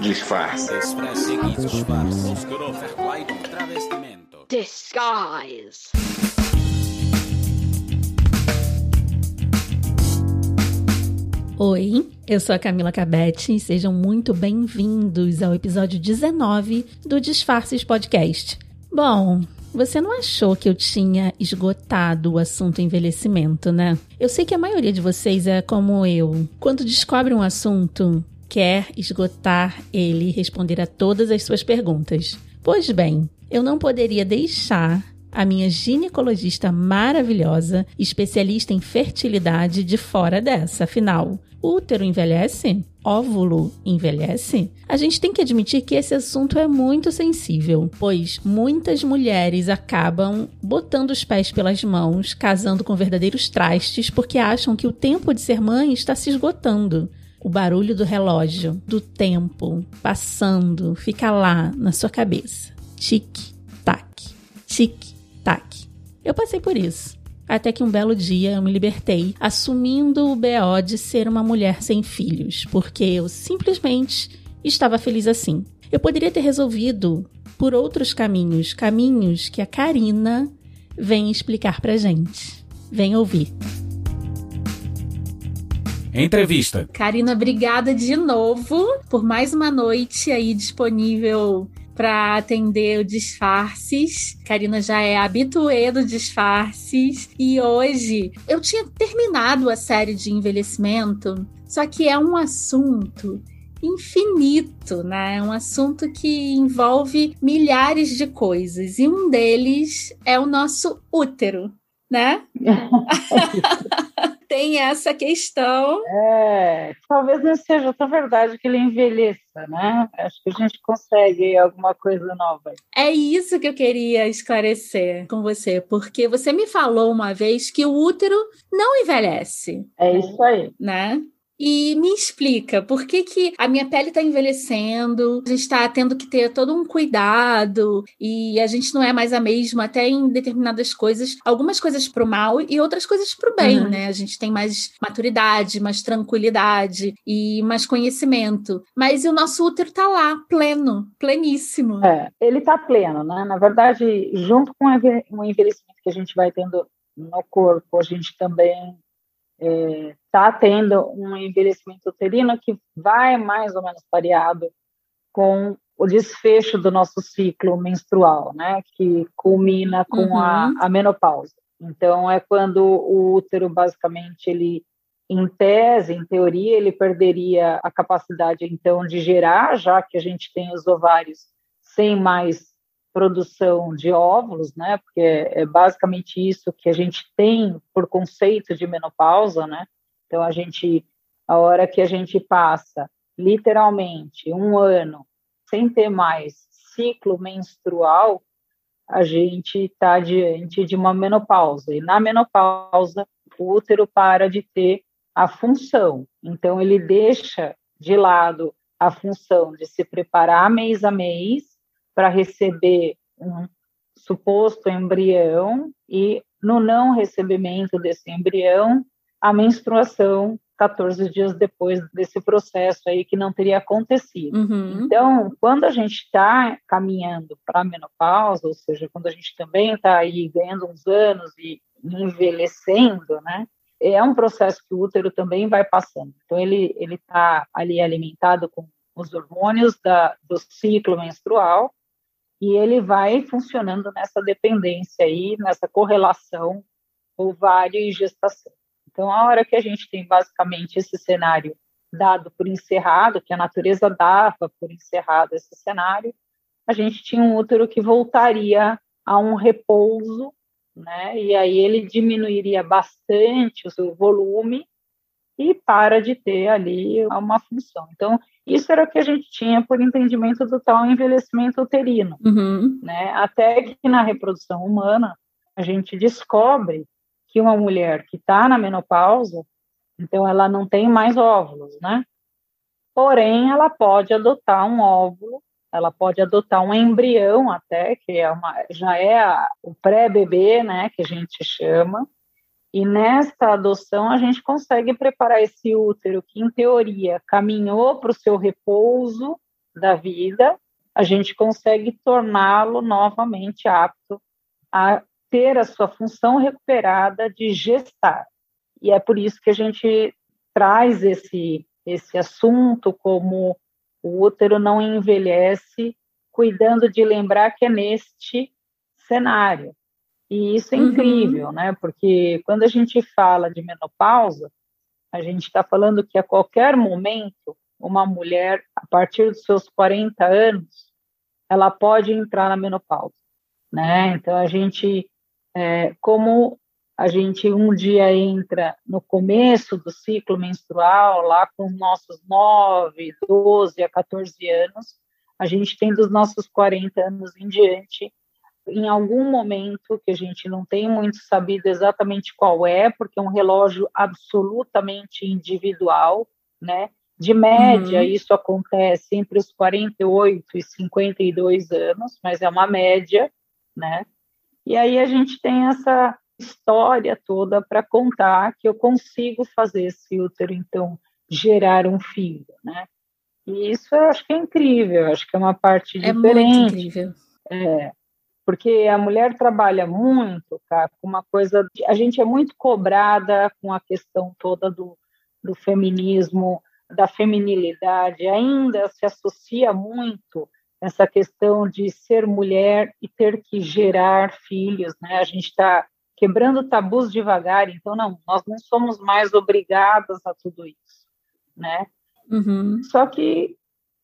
Disfarce. Disguise. Oi, eu sou a Camila Cabete e sejam muito bem-vindos ao episódio 19 do Disfarces Podcast. Bom, você não achou que eu tinha esgotado o assunto envelhecimento, né? Eu sei que a maioria de vocês é como eu. Quando descobre um assunto, quer esgotar ele e responder a todas as suas perguntas. Pois bem, eu não poderia deixar a minha ginecologista maravilhosa, especialista em fertilidade, de fora dessa. Afinal, útero envelhece? Óvulo envelhece? A gente tem que admitir que esse assunto é muito sensível, pois muitas mulheres acabam botando os pés pelas mãos, casando com verdadeiros trastes, porque acham que o tempo de ser mãe está se esgotando. O barulho do relógio, do tempo passando, fica lá na sua cabeça. Tic-tac, tic-tac. Eu passei por isso. Até que um belo dia eu me libertei, assumindo o BO de ser uma mulher sem filhos, porque eu simplesmente estava feliz assim. Eu poderia ter resolvido por outros caminhos, caminhos que a Karina vem explicar pra gente. Vem ouvir. Entrevista. Karina, obrigada de novo por mais uma noite aí disponível para atender o Disfarces. Karina já é habituê do Disfarces. E hoje eu tinha terminado a série de envelhecimento, só que é um assunto infinito, né? É um assunto que envolve milhares de coisas. E um deles é o nosso útero, né? tem essa questão. É, talvez não seja tão verdade que ele envelheça, né? Acho que a gente consegue alguma coisa nova. É isso que eu queria esclarecer com você, porque você me falou uma vez que o útero não envelhece. É isso aí. Né? E me explica, por que, que a minha pele está envelhecendo, a gente está tendo que ter todo um cuidado e a gente não é mais a mesma, até em determinadas coisas, algumas coisas para o mal e outras coisas para o bem, uhum. né? A gente tem mais maturidade, mais tranquilidade e mais conhecimento. Mas o nosso útero está lá, pleno, pleníssimo. É, ele está pleno, né? Na verdade, junto com o envelhecimento que a gente vai tendo no corpo, a gente também está é, tendo um envelhecimento uterino que vai mais ou menos pareado com o desfecho do nosso ciclo menstrual, né, que culmina com uhum. a, a menopausa. Então é quando o útero basicamente ele em tese, em teoria, ele perderia a capacidade então de gerar, já que a gente tem os ovários sem mais produção de óvulos, né? Porque é basicamente isso que a gente tem por conceito de menopausa, né? Então a gente, a hora que a gente passa literalmente um ano sem ter mais ciclo menstrual, a gente está diante de uma menopausa. E na menopausa, o útero para de ter a função. Então, ele deixa de lado a função de se preparar mês a mês para receber um suposto embrião e no não recebimento desse embrião, a menstruação 14 dias depois desse processo aí que não teria acontecido. Uhum. Então, quando a gente está caminhando para a menopausa, ou seja, quando a gente também está aí ganhando uns anos e envelhecendo, né? É um processo que o útero também vai passando. Então, ele ele está ali alimentado com os hormônios da, do ciclo menstrual e ele vai funcionando nessa dependência aí, nessa correlação ovário e gestação. Então, a hora que a gente tem basicamente esse cenário dado por encerrado, que a natureza dava por encerrado esse cenário, a gente tinha um útero que voltaria a um repouso, né? E aí ele diminuiria bastante o seu volume e para de ter ali uma função. Então, isso era o que a gente tinha por entendimento do tal envelhecimento uterino, uhum. né? Até que na reprodução humana a gente descobre que uma mulher que está na menopausa, então ela não tem mais óvulos, né? Porém, ela pode adotar um óvulo, ela pode adotar um embrião até, que é uma, já é a, o pré-bebê, né, que a gente chama, e nesta adoção, a gente consegue preparar esse útero que, em teoria, caminhou para o seu repouso, da vida, a gente consegue torná-lo novamente apto a ter a sua função recuperada de gestar. E é por isso que a gente traz esse, esse assunto como o útero não envelhece, cuidando de lembrar que é neste cenário. E isso é uhum. incrível, né? Porque quando a gente fala de menopausa, a gente está falando que a qualquer momento, uma mulher, a partir dos seus 40 anos, ela pode entrar na menopausa, né? Então, a gente, é, como a gente um dia entra no começo do ciclo menstrual, lá com os nossos 9, 12 a 14 anos, a gente tem dos nossos 40 anos em diante em algum momento que a gente não tem muito sabido exatamente qual é, porque é um relógio absolutamente individual, né? De média, uhum. isso acontece entre os 48 e 52 anos, mas é uma média, né? E aí a gente tem essa história toda para contar que eu consigo fazer esse útero, então, gerar um filho, né? E isso eu acho que é incrível, acho que é uma parte é diferente. Muito incrível. É, porque a mulher trabalha muito, cara, com uma coisa. A gente é muito cobrada com a questão toda do, do feminismo, da feminilidade, ainda se associa muito essa questão de ser mulher e ter que gerar filhos, né? A gente está quebrando tabus devagar, então não, nós não somos mais obrigadas a tudo isso, né? Uhum. Só que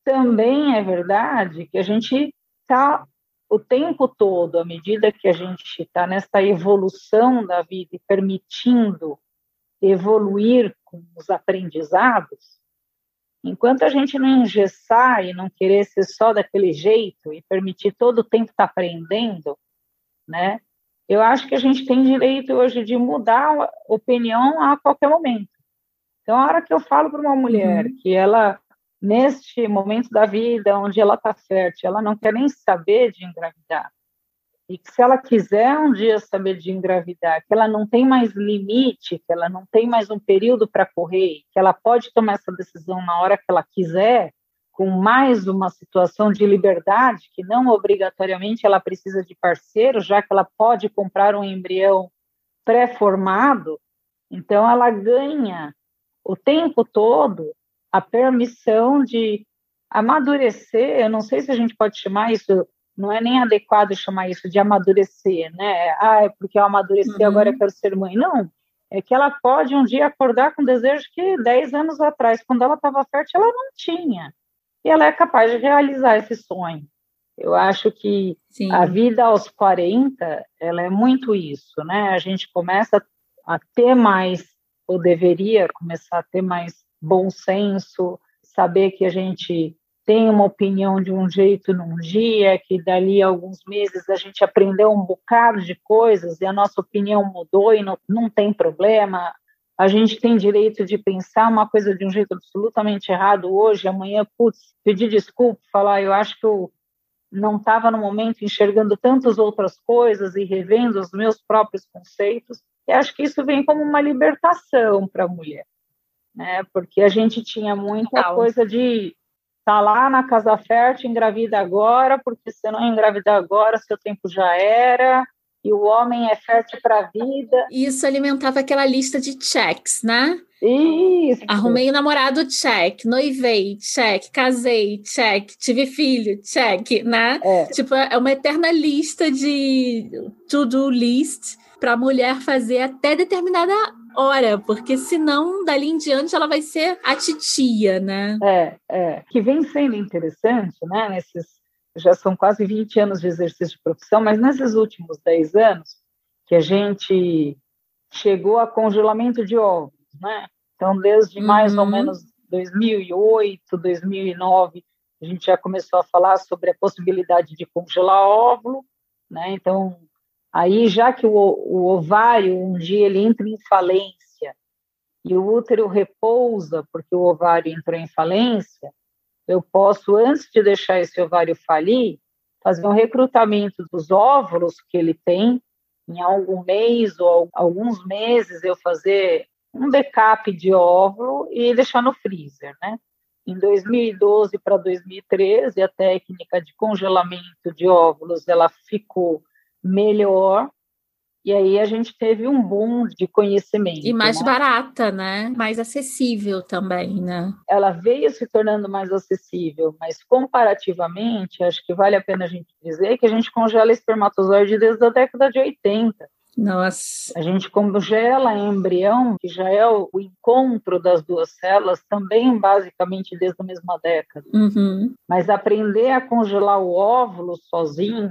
também é verdade que a gente está o tempo todo, à medida que a gente está nessa evolução da vida e permitindo evoluir com os aprendizados, enquanto a gente não engessar e não querer ser só daquele jeito e permitir todo o tempo estar tá aprendendo, né? Eu acho que a gente tem direito hoje de mudar a opinião a qualquer momento. Então, a hora que eu falo para uma mulher uhum. que ela neste momento da vida onde ela está fértil, ela não quer nem saber de engravidar. E que se ela quiser um dia saber de engravidar, que ela não tem mais limite, que ela não tem mais um período para correr, que ela pode tomar essa decisão na hora que ela quiser, com mais uma situação de liberdade, que não obrigatoriamente ela precisa de parceiro, já que ela pode comprar um embrião pré-formado, então ela ganha o tempo todo a permissão de amadurecer, eu não sei se a gente pode chamar isso, não é nem adequado chamar isso de amadurecer, né? Ah, é porque eu amadureci, uhum. agora eu quero ser mãe. Não, é que ela pode um dia acordar com desejo que 10 anos atrás, quando ela estava fértil, ela não tinha. E ela é capaz de realizar esse sonho. Eu acho que Sim. a vida aos 40, ela é muito isso, né? A gente começa a ter mais, ou deveria começar a ter mais bom senso, saber que a gente tem uma opinião de um jeito num dia, que dali a alguns meses a gente aprendeu um bocado de coisas e a nossa opinião mudou e não, não tem problema. A gente tem direito de pensar uma coisa de um jeito absolutamente errado hoje, amanhã, putz, pedir desculpa, falar, eu acho que eu não estava no momento enxergando tantas outras coisas e revendo os meus próprios conceitos. E acho que isso vem como uma libertação para a mulher né? Porque a gente tinha muita coisa de tá lá na casa fértil, engravida agora, porque se não engravidar agora, seu tempo já era, e o homem é fértil para a vida. Isso alimentava aquela lista de checks, né? Isso. Arrumei o um namorado, check. Noivei, check. Casei, check. Tive filho, check, né? É. Tipo, é uma eterna lista de to-do list para a mulher fazer até determinada hora, porque senão, dali em diante, ela vai ser a titia, né? É, é. Que vem sendo interessante, né? Nesses, já são quase 20 anos de exercício de profissão, mas nesses últimos 10 anos, que a gente chegou a congelamento de ovos, né? Então, desde uhum. mais ou menos 2008, 2009, a gente já começou a falar sobre a possibilidade de congelar óvulo, né? Então, Aí, já que o, o ovário, um dia ele entra em falência e o útero repousa porque o ovário entrou em falência, eu posso, antes de deixar esse ovário falir, fazer um recrutamento dos óvulos que ele tem, em algum mês ou alguns meses eu fazer um backup de óvulo e deixar no freezer, né? em 2012 para 2013, a técnica de congelamento de óvulos ela ficou melhor e aí a gente teve um boom de conhecimento. E mais né? barata, né? Mais acessível também, né? Ela veio se tornando mais acessível, mas comparativamente, acho que vale a pena a gente dizer que a gente congela espermatozoide desde a década de 80. Nossa. A gente congela embrião, que já é o encontro das duas células, também basicamente desde a mesma década. Uhum. Mas aprender a congelar o óvulo sozinho,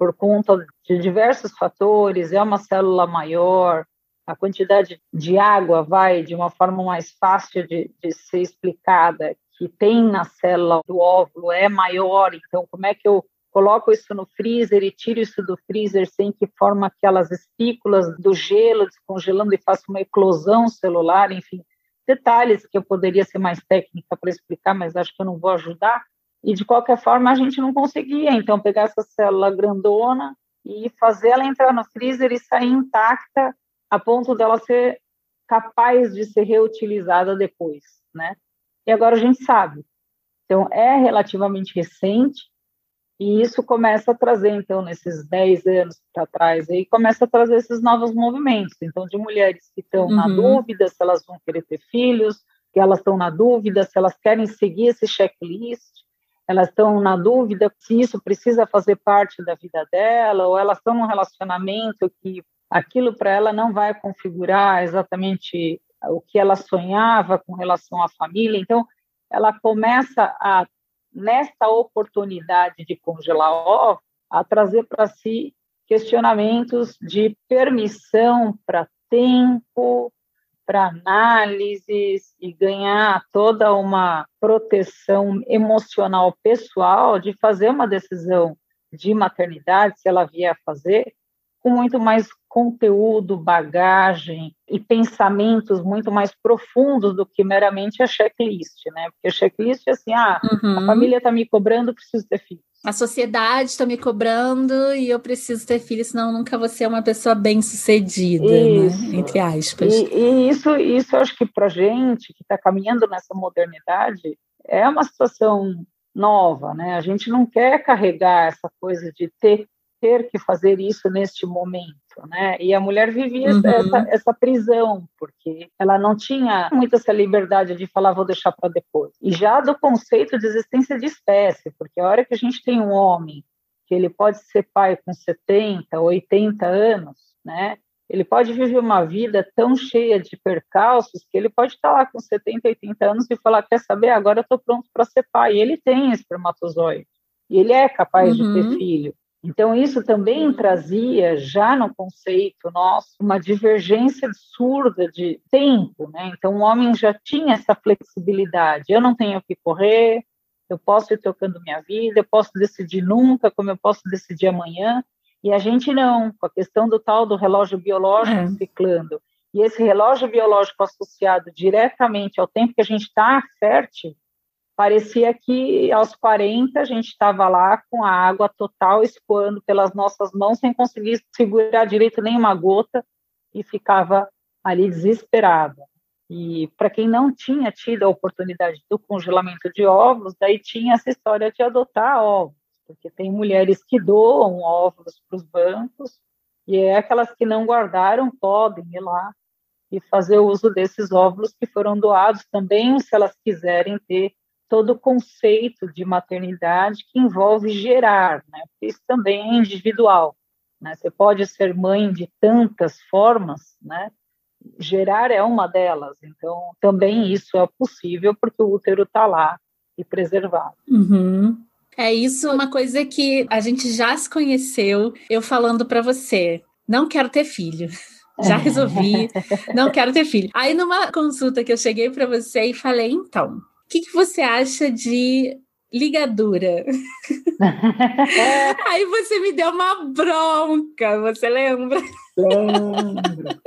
por conta de diversos fatores, é uma célula maior, a quantidade de água vai de uma forma mais fácil de, de ser explicada, que tem na célula do óvulo é maior, então como é que eu coloco isso no freezer e tiro isso do freezer sem que forma aquelas espículas do gelo descongelando e faça uma eclosão celular, enfim, detalhes que eu poderia ser mais técnica para explicar, mas acho que eu não vou ajudar. E de qualquer forma a gente não conseguia, então pegar essa célula grandona e fazer ela entrar no freezer e sair intacta a ponto dela ser capaz de ser reutilizada depois, né? E agora a gente sabe. Então é relativamente recente e isso começa a trazer, então, nesses 10 anos para trás, aí começa a trazer esses novos movimentos. Então, de mulheres que estão uhum. na dúvida se elas vão querer ter filhos, que elas estão na dúvida se elas querem seguir esse checklist, elas estão na dúvida se isso precisa fazer parte da vida dela, ou elas estão num relacionamento que aquilo para ela não vai configurar exatamente o que ela sonhava com relação à família. Então, ela começa a nesta oportunidade de congelar ovos, a trazer para si questionamentos de permissão para tempo, para análises e ganhar toda uma proteção emocional pessoal de fazer uma decisão de maternidade, se ela vier a fazer, com muito mais conteúdo, bagagem e pensamentos muito mais profundos do que meramente a checklist, né? Porque a checklist é assim, ah, uhum. a família está me cobrando, preciso ter filhos. A sociedade está me cobrando e eu preciso ter filhos, senão nunca vou ser uma pessoa bem sucedida, né? entre aspas. E, e, isso, isso eu acho que para gente que está caminhando nessa modernidade é uma situação nova, né? A gente não quer carregar essa coisa de ter ter que fazer isso neste momento, né? E a mulher vivia uhum. essa, essa, prisão, porque ela não tinha muita essa liberdade de falar, vou deixar para depois. E já do conceito de existência de espécie, porque a hora que a gente tem um homem que ele pode ser pai com 70, 80 anos, né? Ele pode viver uma vida tão cheia de percalços que ele pode estar lá com 70, 80 anos e falar: quer saber, agora eu estou pronto para ser pai. E ele tem espermatozoide. E ele é capaz uhum. de ter uhum. filho. Então, isso também trazia, já no conceito nosso, uma divergência absurda de tempo. Né? Então, o homem já tinha essa flexibilidade. Eu não tenho que correr, eu posso ir tocando minha vida, eu posso decidir nunca, como eu posso decidir amanhã. E a gente não, com a questão do tal do relógio biológico é. ciclando. E esse relógio biológico associado diretamente ao tempo que a gente está fértil, parecia que aos 40 a gente estava lá com a água total escoando pelas nossas mãos sem conseguir segurar direito nenhuma gota e ficava ali desesperada. E para quem não tinha tido a oportunidade do congelamento de óvulos, daí tinha essa história de adotar óvulos, porque tem mulheres que doam óvulos para os bancos e é aquelas que não guardaram podem ir lá e fazer uso desses óvulos que foram doados também, se elas quiserem ter todo o conceito de maternidade que envolve gerar, né? Isso também é individual, né? Você pode ser mãe de tantas formas, né? Gerar é uma delas, então também isso é possível porque o útero está lá e preservado. Uhum. É isso, uma coisa que a gente já se conheceu, eu falando para você, não quero ter filho. Já resolvi, não quero ter filho. Aí numa consulta que eu cheguei para você e falei, então, que, que você acha de ligadura? Aí você me deu uma bronca, você lembra? Lembro.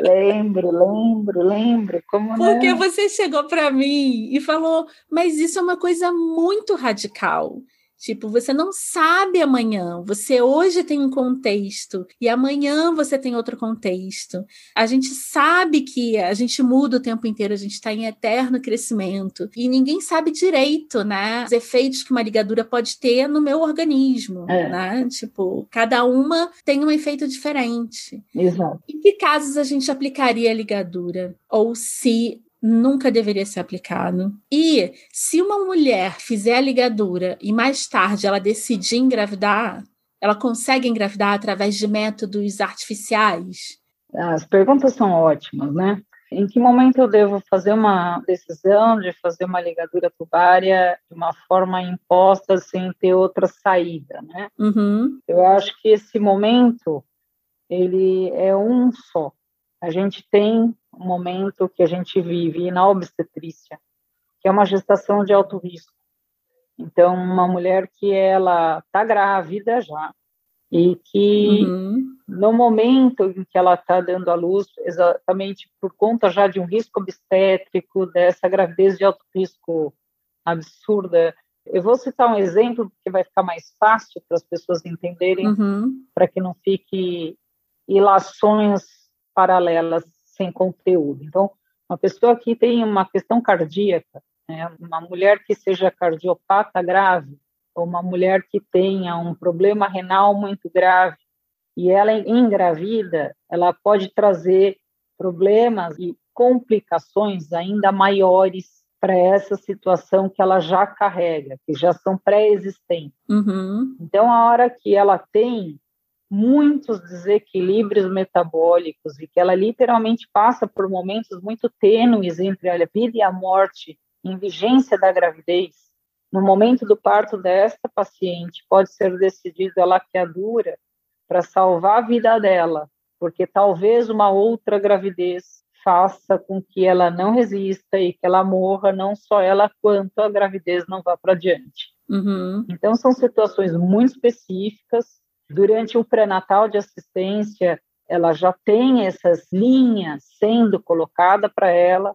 Lembro, lembro, lembro. Como Porque não? você chegou para mim e falou, mas isso é uma coisa muito radical. Tipo, você não sabe amanhã. Você hoje tem um contexto e amanhã você tem outro contexto. A gente sabe que a gente muda o tempo inteiro, a gente está em eterno crescimento e ninguém sabe direito, né? Os efeitos que uma ligadura pode ter no meu organismo, é. né? Tipo, cada uma tem um efeito diferente. Exato. Em que casos a gente aplicaria a ligadura? Ou se nunca deveria ser aplicado. E se uma mulher fizer a ligadura e mais tarde ela decidir engravidar, ela consegue engravidar através de métodos artificiais? As perguntas são ótimas, né? Em que momento eu devo fazer uma decisão de fazer uma ligadura tubária de uma forma imposta sem ter outra saída, né? Uhum. Eu acho que esse momento ele é um só. A gente tem momento que a gente vive na obstetrícia, que é uma gestação de alto risco. Então, uma mulher que ela está grávida já e que uhum. no momento em que ela está dando à luz, exatamente por conta já de um risco obstétrico, dessa gravidez de alto risco absurda, eu vou citar um exemplo porque vai ficar mais fácil para as pessoas entenderem, uhum. para que não fique ilações paralelas sem conteúdo. Então, uma pessoa que tem uma questão cardíaca, né, uma mulher que seja cardiopata grave, ou uma mulher que tenha um problema renal muito grave, e ela engravida, ela pode trazer problemas e complicações ainda maiores para essa situação que ela já carrega, que já são pré-existentes. Uhum. Então, a hora que ela tem muitos desequilíbrios metabólicos e que ela literalmente passa por momentos muito tênues entre a vida e a morte em vigência da gravidez, no momento do parto desta paciente pode ser decidida a laqueadura para salvar a vida dela, porque talvez uma outra gravidez faça com que ela não resista e que ela morra, não só ela, quanto a gravidez não vá para diante. Uhum. Então, são situações muito específicas, Durante o pré-natal de assistência, ela já tem essas linhas sendo colocada para ela,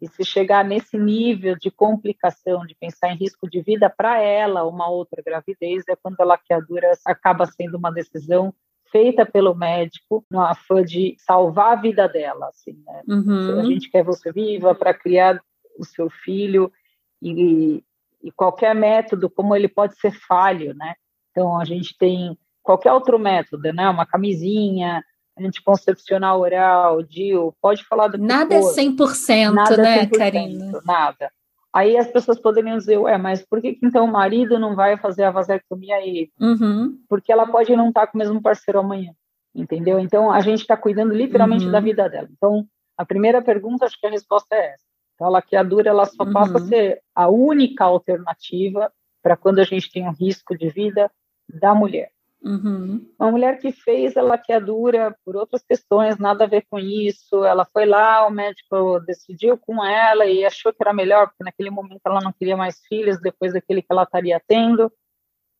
e se chegar nesse nível de complicação, de pensar em risco de vida para ela, uma outra gravidez, é quando a laqueadura acaba sendo uma decisão feita pelo médico no afã de salvar a vida dela. Assim, né? uhum. A gente quer você viva para criar o seu filho e, e qualquer método, como ele pode ser falho, né? Então, a gente tem qualquer outro método, né? Uma camisinha, anticoncepcional oral, DIU, pode falar do que Nada for. é 100%, nada né, 100%, Karina? Nada. Aí as pessoas poderiam dizer, ué, mas por que, que então o marido não vai fazer a vasectomia aí? Uhum. Porque ela pode não estar com o mesmo parceiro amanhã, entendeu? Então a gente está cuidando literalmente uhum. da vida dela. Então a primeira pergunta, acho que a resposta é essa. Então, a laqueadura ela só uhum. passa a ser a única alternativa para quando a gente tem um risco de vida da mulher. Uhum. Uma mulher que fez a laqueadura por outras questões, nada a ver com isso. Ela foi lá, o médico decidiu com ela e achou que era melhor, porque naquele momento ela não queria mais filhos depois daquele que ela estaria tendo.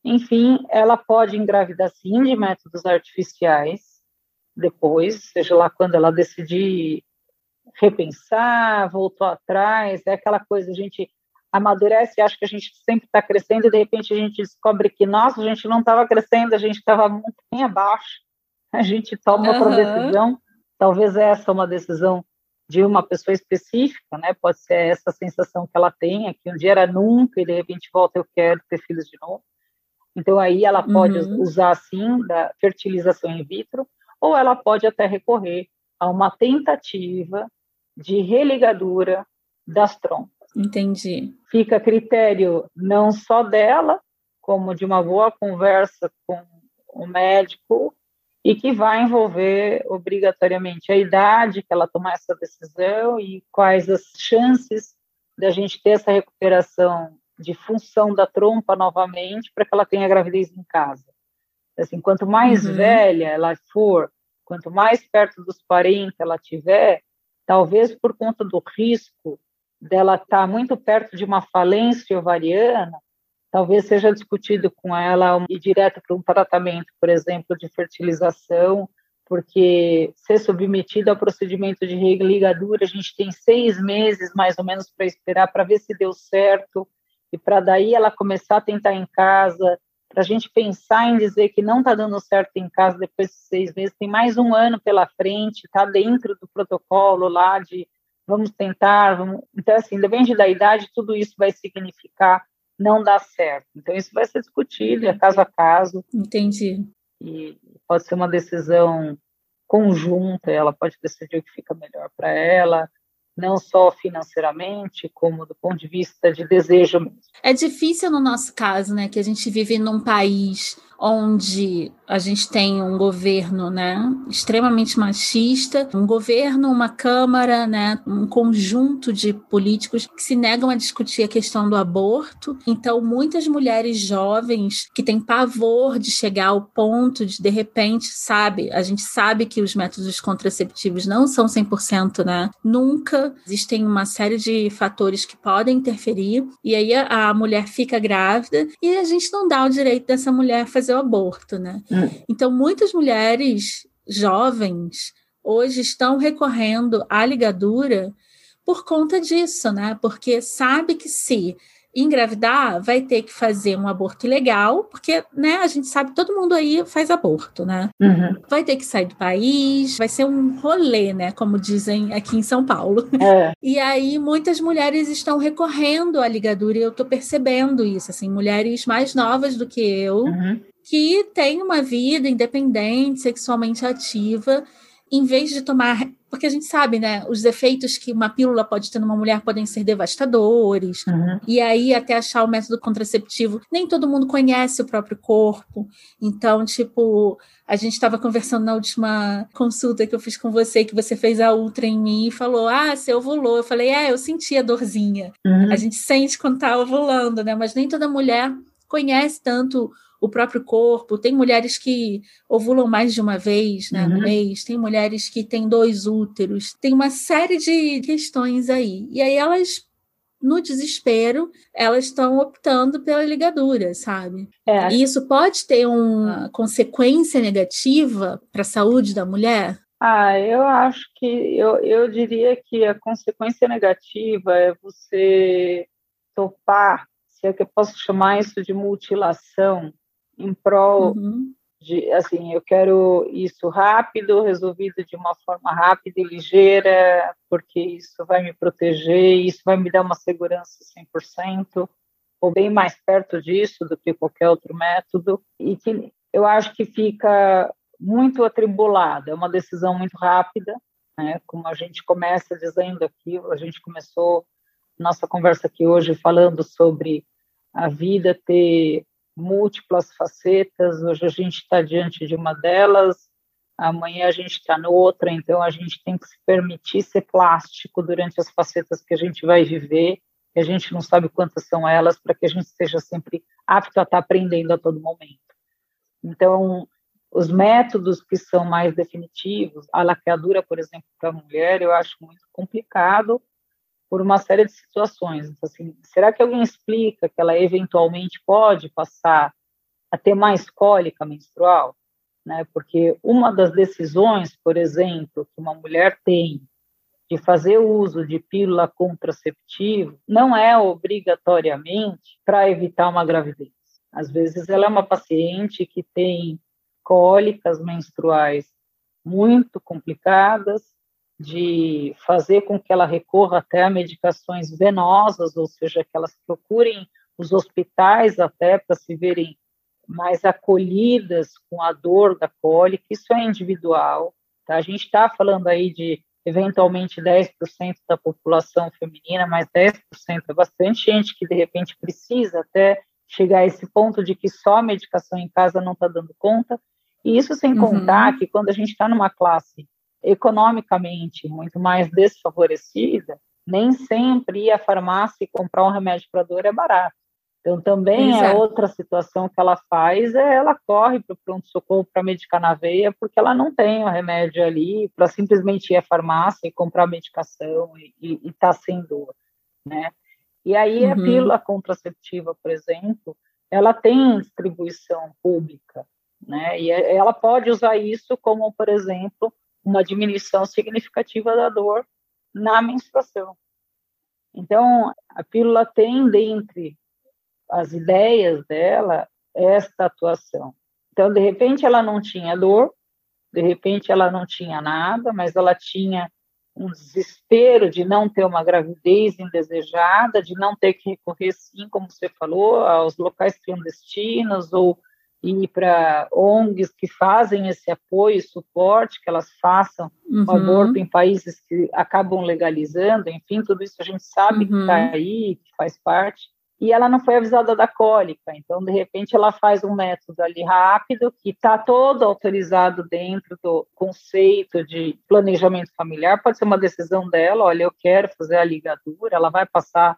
Enfim, ela pode engravidar sim de métodos artificiais depois, seja lá quando ela decidir repensar, voltou atrás, é aquela coisa, gente amadurece e acha que a gente sempre está crescendo e de repente a gente descobre que, nossa, a gente não estava crescendo, a gente estava muito bem abaixo. A gente toma outra decisão, talvez essa é uma decisão de uma pessoa específica, né? Pode ser essa sensação que ela tenha, que um dia era nunca e de repente volta, eu quero ter filhos de novo. Então aí ela pode uhum. usar sim da fertilização in vitro, ou ela pode até recorrer a uma tentativa de religadura das trompas. Entendi. Fica a critério não só dela, como de uma boa conversa com o médico e que vai envolver obrigatoriamente a idade que ela tomar essa decisão e quais as chances da gente ter essa recuperação de função da trompa novamente para que ela tenha gravidez em casa. Assim, quanto mais uhum. velha ela for, quanto mais perto dos parentes ela tiver, talvez por conta do risco dela estar tá muito perto de uma falência ovariana, talvez seja discutido com ela ir direto para um tratamento, por exemplo, de fertilização, porque ser submetida ao procedimento de religadura, a gente tem seis meses mais ou menos para esperar para ver se deu certo e para daí ela começar a tentar em casa, para a gente pensar em dizer que não está dando certo em casa depois de seis meses, tem mais um ano pela frente, está dentro do protocolo lá de vamos tentar, vamos... então assim, depende da idade, tudo isso vai significar não dar certo. Então isso vai ser discutido, é caso a caso. Entendi. E pode ser uma decisão conjunta, ela pode decidir o que fica melhor para ela, não só financeiramente, como do ponto de vista de desejo mesmo. É difícil no nosso caso, né, que a gente vive num país onde a gente tem um governo né, extremamente machista, um governo, uma Câmara, né, um conjunto de políticos que se negam a discutir a questão do aborto. Então, muitas mulheres jovens que têm pavor de chegar ao ponto de, de repente, sabe, a gente sabe que os métodos contraceptivos não são 100%, né? Nunca. Existem uma série de fatores que podem interferir, e aí a, a mulher fica grávida e a gente não dá o direito dessa mulher fazer o aborto, né? Hum. Então, muitas mulheres jovens hoje estão recorrendo à ligadura por conta disso, né? Porque sabe que se engravidar, vai ter que fazer um aborto ilegal, porque, né, a gente sabe, todo mundo aí faz aborto, né? Uhum. Vai ter que sair do país, vai ser um rolê, né, como dizem aqui em São Paulo. É. E aí muitas mulheres estão recorrendo à ligadura e eu tô percebendo isso, assim, mulheres mais novas do que eu, uhum. que têm uma vida independente, sexualmente ativa, em vez de tomar porque a gente sabe, né, os efeitos que uma pílula pode ter numa mulher podem ser devastadores. Uhum. E aí, até achar o método contraceptivo, nem todo mundo conhece o próprio corpo. Então, tipo, a gente estava conversando na última consulta que eu fiz com você, que você fez a ultra em mim e falou: Ah, você ovulou. Eu falei: É, eu senti a dorzinha. Uhum. A gente sente quando tá ovulando, né? Mas nem toda mulher conhece tanto o próprio corpo. Tem mulheres que ovulam mais de uma vez né, uhum. no mês, tem mulheres que têm dois úteros, tem uma série de questões aí. E aí elas no desespero, elas estão optando pela ligadura, sabe? É. E isso pode ter uma consequência negativa para a saúde da mulher? Ah, eu acho que eu, eu diria que a consequência negativa é você topar, se é que eu posso chamar isso de mutilação, em prol uhum. de, assim, eu quero isso rápido, resolvido de uma forma rápida e ligeira, porque isso vai me proteger, isso vai me dar uma segurança 100%, ou bem mais perto disso do que qualquer outro método, e que eu acho que fica muito atribulada, é uma decisão muito rápida, né? como a gente começa dizendo aqui, a gente começou nossa conversa aqui hoje falando sobre a vida ter múltiplas facetas. Hoje a gente está diante de uma delas, amanhã a gente está noutra, então a gente tem que se permitir ser plástico durante as facetas que a gente vai viver, a gente não sabe quantas são elas, para que a gente esteja sempre apto a estar tá aprendendo a todo momento. Então, os métodos que são mais definitivos, a laqueadura, por exemplo, para a mulher, eu acho muito complicado, por uma série de situações. Então, assim, será que alguém explica que ela eventualmente pode passar a ter mais cólica menstrual? Né? Porque uma das decisões, por exemplo, que uma mulher tem de fazer uso de pílula contraceptiva não é obrigatoriamente para evitar uma gravidez. Às vezes ela é uma paciente que tem cólicas menstruais muito complicadas de fazer com que ela recorra até a medicações venosas, ou seja, que elas procurem os hospitais até para se verem mais acolhidas com a dor da cólica, isso é individual. Tá? A gente está falando aí de eventualmente 10% da população feminina, mas 10% é bastante gente que de repente precisa até chegar a esse ponto de que só a medicação em casa não está dando conta. E isso sem uhum. contar que quando a gente está numa classe economicamente muito mais desfavorecida, nem sempre ir à farmácia e comprar um remédio para dor é barato. Então, também é Exato. é outra situação que ela faz, é ela corre para o pronto-socorro para medicar na veia, porque ela não tem o remédio ali para simplesmente ir à farmácia e comprar medicação e estar tá sem dor, né? E aí uhum. a pílula contraceptiva, por exemplo, ela tem distribuição pública, né? E ela pode usar isso como, por exemplo, uma diminuição significativa da dor na menstruação. Então, a pílula tem dentre as ideias dela esta atuação. Então, de repente, ela não tinha dor, de repente, ela não tinha nada, mas ela tinha um desespero de não ter uma gravidez indesejada, de não ter que recorrer, sim, como você falou, aos locais clandestinos ou ir para ONGs que fazem esse apoio e suporte, que elas façam uhum. o aborto em países que acabam legalizando, enfim, tudo isso a gente sabe uhum. que está aí, que faz parte e ela não foi avisada da cólica. Então, de repente, ela faz um método ali rápido, que está todo autorizado dentro do conceito de planejamento familiar. Pode ser uma decisão dela: olha, eu quero fazer a ligadura. Ela vai passar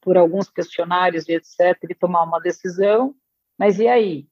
por alguns questionários e etc. e tomar uma decisão. Mas e aí?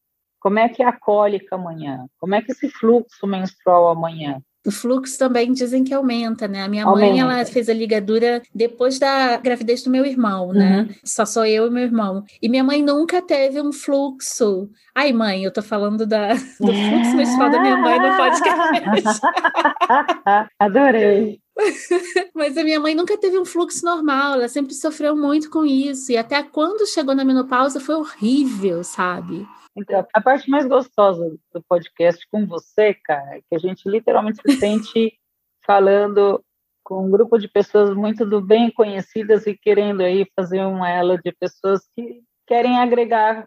Como é que é a cólica amanhã? Como é que esse fluxo menstrual amanhã? O fluxo também dizem que aumenta, né? A minha aumenta. mãe, ela fez a ligadura depois da gravidez do meu irmão, né? Uhum. Só sou eu e meu irmão. E minha mãe nunca teve um fluxo. Ai, mãe, eu tô falando da, do fluxo menstrual da minha mãe no podcast. Adorei. Mas a minha mãe nunca teve um fluxo normal, ela sempre sofreu muito com isso. E até quando chegou na menopausa foi horrível, sabe? Então, a parte mais gostosa do podcast com você, cara, é que a gente literalmente se sente falando com um grupo de pessoas muito do bem conhecidas e querendo aí fazer um elo de pessoas que querem agregar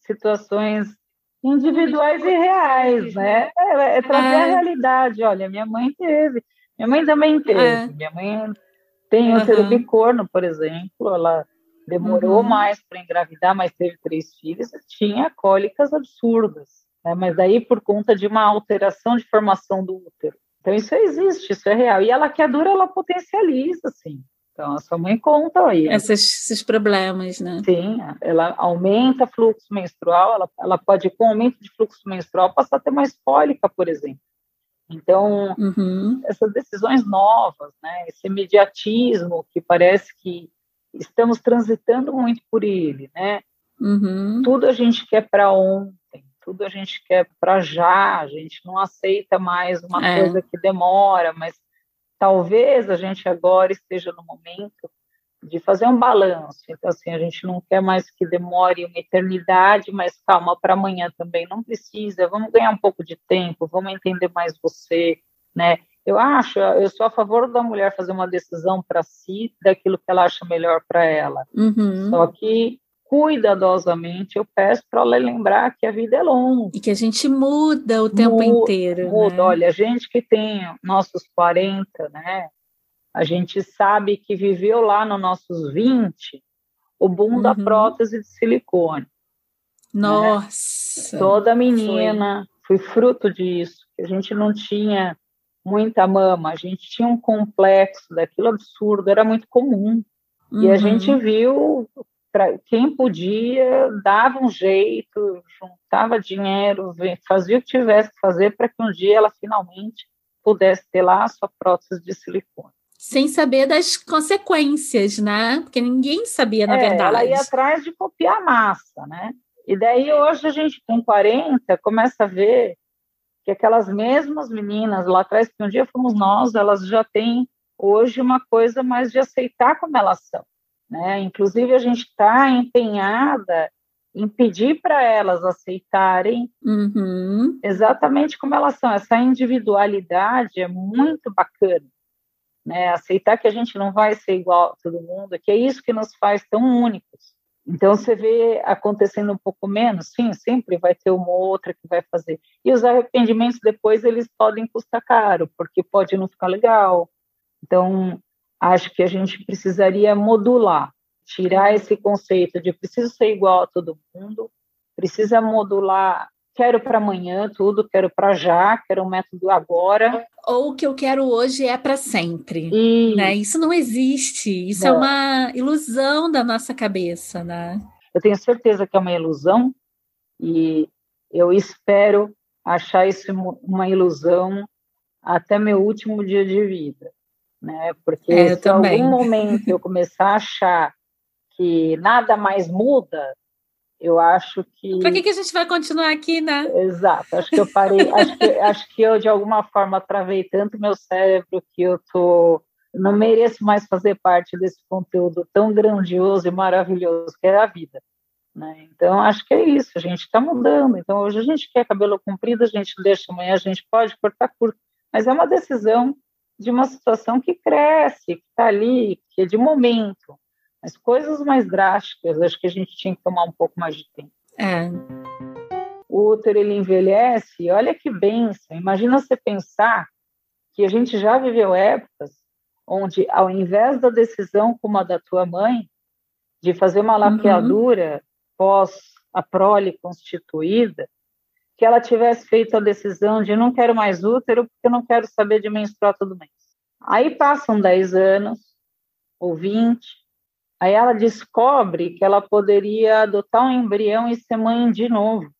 situações individuais e reais, né? É, é trazer é. a realidade. Olha, minha mãe teve, minha mãe também teve. É. Minha mãe tem o útero bicorno, por exemplo, ela demorou uhum. mais para engravidar, mas teve três filhos, tinha cólicas absurdas, né? mas daí por conta de uma alteração de formação do útero. Então isso existe, isso é real. E a laqueadura, ela potencializa, assim. Então a sua mãe conta aí. Esses, esses problemas, né? Sim, ela aumenta o fluxo menstrual, ela, ela pode, com aumento de fluxo menstrual, passar a ter mais cólica, por exemplo. Então, uhum. essas decisões novas, né, esse imediatismo que parece que estamos transitando muito por ele, né? Uhum. Tudo a gente quer para ontem, tudo a gente quer para já, a gente não aceita mais uma é. coisa que demora, mas talvez a gente agora esteja no momento de fazer um balanço. Então, assim, a gente não quer mais que demore uma eternidade, mas calma, para amanhã também não precisa. Vamos ganhar um pouco de tempo, vamos entender mais você, né? Eu acho, eu sou a favor da mulher fazer uma decisão para si daquilo que ela acha melhor para ela. Uhum. Só que cuidadosamente eu peço para ela lembrar que a vida é longa. E que a gente muda o tempo muda, inteiro. Muda. Né? Olha, a gente que tem nossos 40, né? A gente sabe que viveu lá nos nossos 20 o boom uhum. da prótese de silicone. Né? Nossa! Né? Toda menina foi. foi fruto disso. A gente não tinha muita mama, a gente tinha um complexo daquilo absurdo, era muito comum. Uhum. E a gente uhum. viu para quem podia, dava um jeito, juntava dinheiro, fazia o que tivesse que fazer para que um dia ela finalmente pudesse ter lá a sua prótese de silicone. Sem saber das consequências, né? Porque ninguém sabia, na é, verdade. Ela ia atrás de copiar a massa, né? E daí hoje a gente com 40 começa a ver que aquelas mesmas meninas lá atrás, que um dia fomos nós, elas já têm hoje uma coisa mais de aceitar como elas são. Né? Inclusive, a gente está empenhada em pedir para elas aceitarem uhum. exatamente como elas são. Essa individualidade é muito bacana. Né? Aceitar que a gente não vai ser igual a todo mundo, que é isso que nos faz tão únicos. Então, você vê acontecendo um pouco menos, sim, sempre vai ter uma outra que vai fazer. E os arrependimentos depois, eles podem custar caro, porque pode não ficar legal. Então, acho que a gente precisaria modular, tirar esse conceito de preciso ser igual a todo mundo, precisa modular quero para amanhã tudo, quero para já, quero um método agora. Ou o que eu quero hoje é para sempre. Isso. Né? Isso não existe. Isso é não. é uma ilusão da nossa cabeça, né? Eu tenho certeza que é uma ilusão e eu espero achar isso uma ilusão até meu último dia de vida, né? Porque é, se em algum momento eu começar a achar que nada mais muda, eu acho que. Para que, que a gente vai continuar aqui, né? Exato. Acho que eu parei. acho, que, acho que eu, de alguma forma, travei tanto meu cérebro que eu tô. Não mereço mais fazer parte desse conteúdo tão grandioso e maravilhoso que é a vida. Né? Então, acho que é isso, a gente está mudando. Então, hoje a gente quer cabelo comprido, a gente deixa, amanhã a gente pode cortar curto. Mas é uma decisão de uma situação que cresce, que está ali, que é de momento. Mas coisas mais drásticas, acho que a gente tinha que tomar um pouco mais de tempo. É. O útero, ele envelhece, olha que benção. Imagina você pensar que a gente já viveu épocas onde, ao invés da decisão como a da tua mãe, de fazer uma laqueadura uhum. pós a prole constituída, que ela tivesse feito a decisão de não quero mais útero porque eu não quero saber de menstruar todo mês. Aí passam 10 anos, ou 20, aí ela descobre que ela poderia adotar um embrião e ser mãe de novo.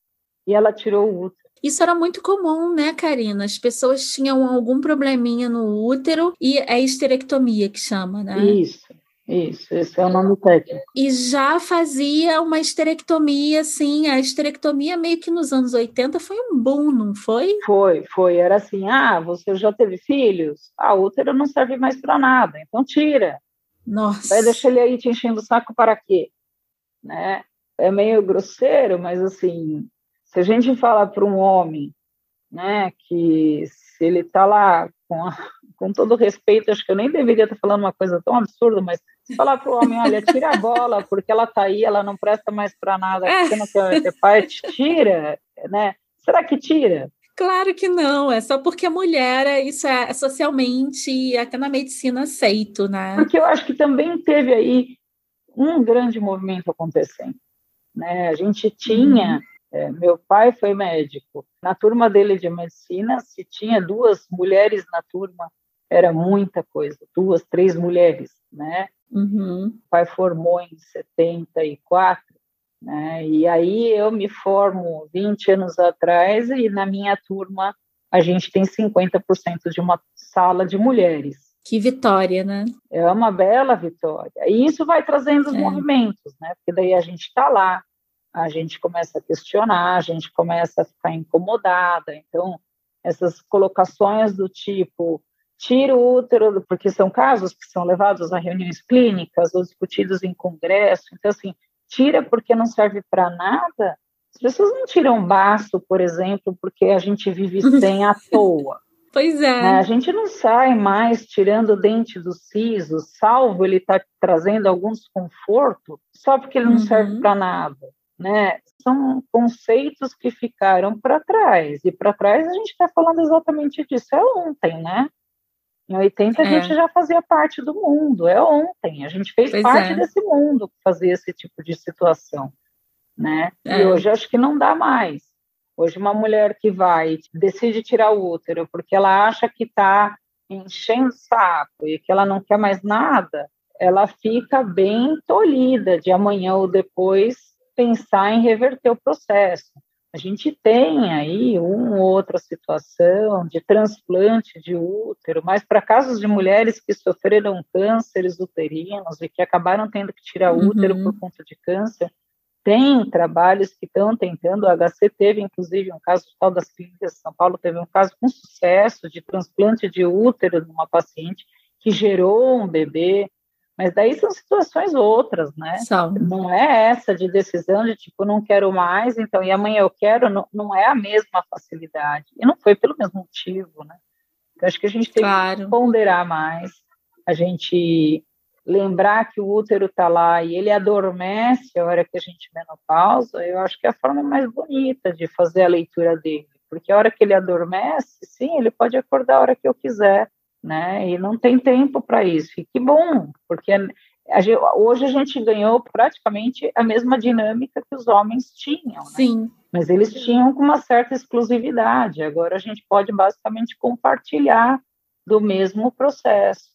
E ela tirou o útero. Isso era muito comum, né, Karina? As pessoas tinham algum probleminha no útero e é histerectomia que chama, né? Isso. Isso, esse é o nome técnico. E já fazia uma esterectomia, assim, a esterectomia meio que nos anos 80 foi um boom, não foi? Foi, foi. Era assim, ah, você já teve filhos? A útero não serve mais para nada, então tira. Nossa. Vai deixar ele aí te enchendo o saco para quê? Né? É meio grosseiro, mas assim, se a gente falar para um homem, né, que se ele está lá com, a, com todo respeito, acho que eu nem deveria estar falando uma coisa tão absurda, mas falar para o homem, olha, tira a bola, porque ela está aí, ela não presta mais para nada, você não quer ter pai, tira, né? Será que tira? Claro que não, é só porque a mulher, isso é socialmente, até na medicina, aceito, né? Porque eu acho que também teve aí um grande movimento acontecendo, né? A gente tinha, uhum. é, meu pai foi médico, na turma dele de medicina, se tinha duas mulheres na turma, era muita coisa, duas, três mulheres, né? Uhum. O pai formou em 74, né? E aí eu me formo 20 anos atrás e na minha turma a gente tem 50% de uma sala de mulheres. Que vitória, né? É uma bela vitória. E isso vai trazendo os é. movimentos, né? Porque daí a gente está lá, a gente começa a questionar, a gente começa a ficar incomodada. Então, essas colocações do tipo tira o útero, porque são casos que são levados a reuniões clínicas ou discutidos em congresso. Então, assim, tira porque não serve para nada. As pessoas não tiram baço, por exemplo, porque a gente vive sem à toa. Pois é. Né? A gente não sai mais tirando o dente do siso, salvo ele estar tá trazendo algum desconforto, só porque ele não uhum. serve para nada. Né? São conceitos que ficaram para trás. E para trás a gente está falando exatamente disso. É ontem, né? Em 80 é. a gente já fazia parte do mundo, é ontem. A gente fez pois parte é. desse mundo fazer esse tipo de situação, né? É. E hoje acho que não dá mais. Hoje uma mulher que vai decide tirar o útero porque ela acha que está enchendo o saco e que ela não quer mais nada, ela fica bem tolhida de amanhã ou depois pensar em reverter o processo. A gente tem aí uma ou outra situação de transplante de útero, mas para casos de mulheres que sofreram cânceres uterinos e que acabaram tendo que tirar o útero uhum. por conta de câncer, tem trabalhos que estão tentando, o HC teve inclusive um caso tal das clínicas de São Paulo, teve um caso com sucesso de transplante de útero numa paciente que gerou um bebê, mas daí são situações outras, né? São. Não é essa de decisão de tipo, não quero mais, então, e amanhã eu quero, não, não é a mesma facilidade. E não foi pelo mesmo motivo, né? Então, acho que a gente tem claro. que ponderar mais, a gente lembrar que o útero está lá e ele adormece a hora que a gente menopausa, eu acho que é a forma mais bonita de fazer a leitura dele. Porque a hora que ele adormece, sim, ele pode acordar a hora que eu quiser né? E não tem tempo para isso. E que bom, porque a gente, hoje a gente ganhou praticamente a mesma dinâmica que os homens tinham. Né? Sim. Mas eles tinham com uma certa exclusividade. Agora a gente pode basicamente compartilhar do mesmo processo.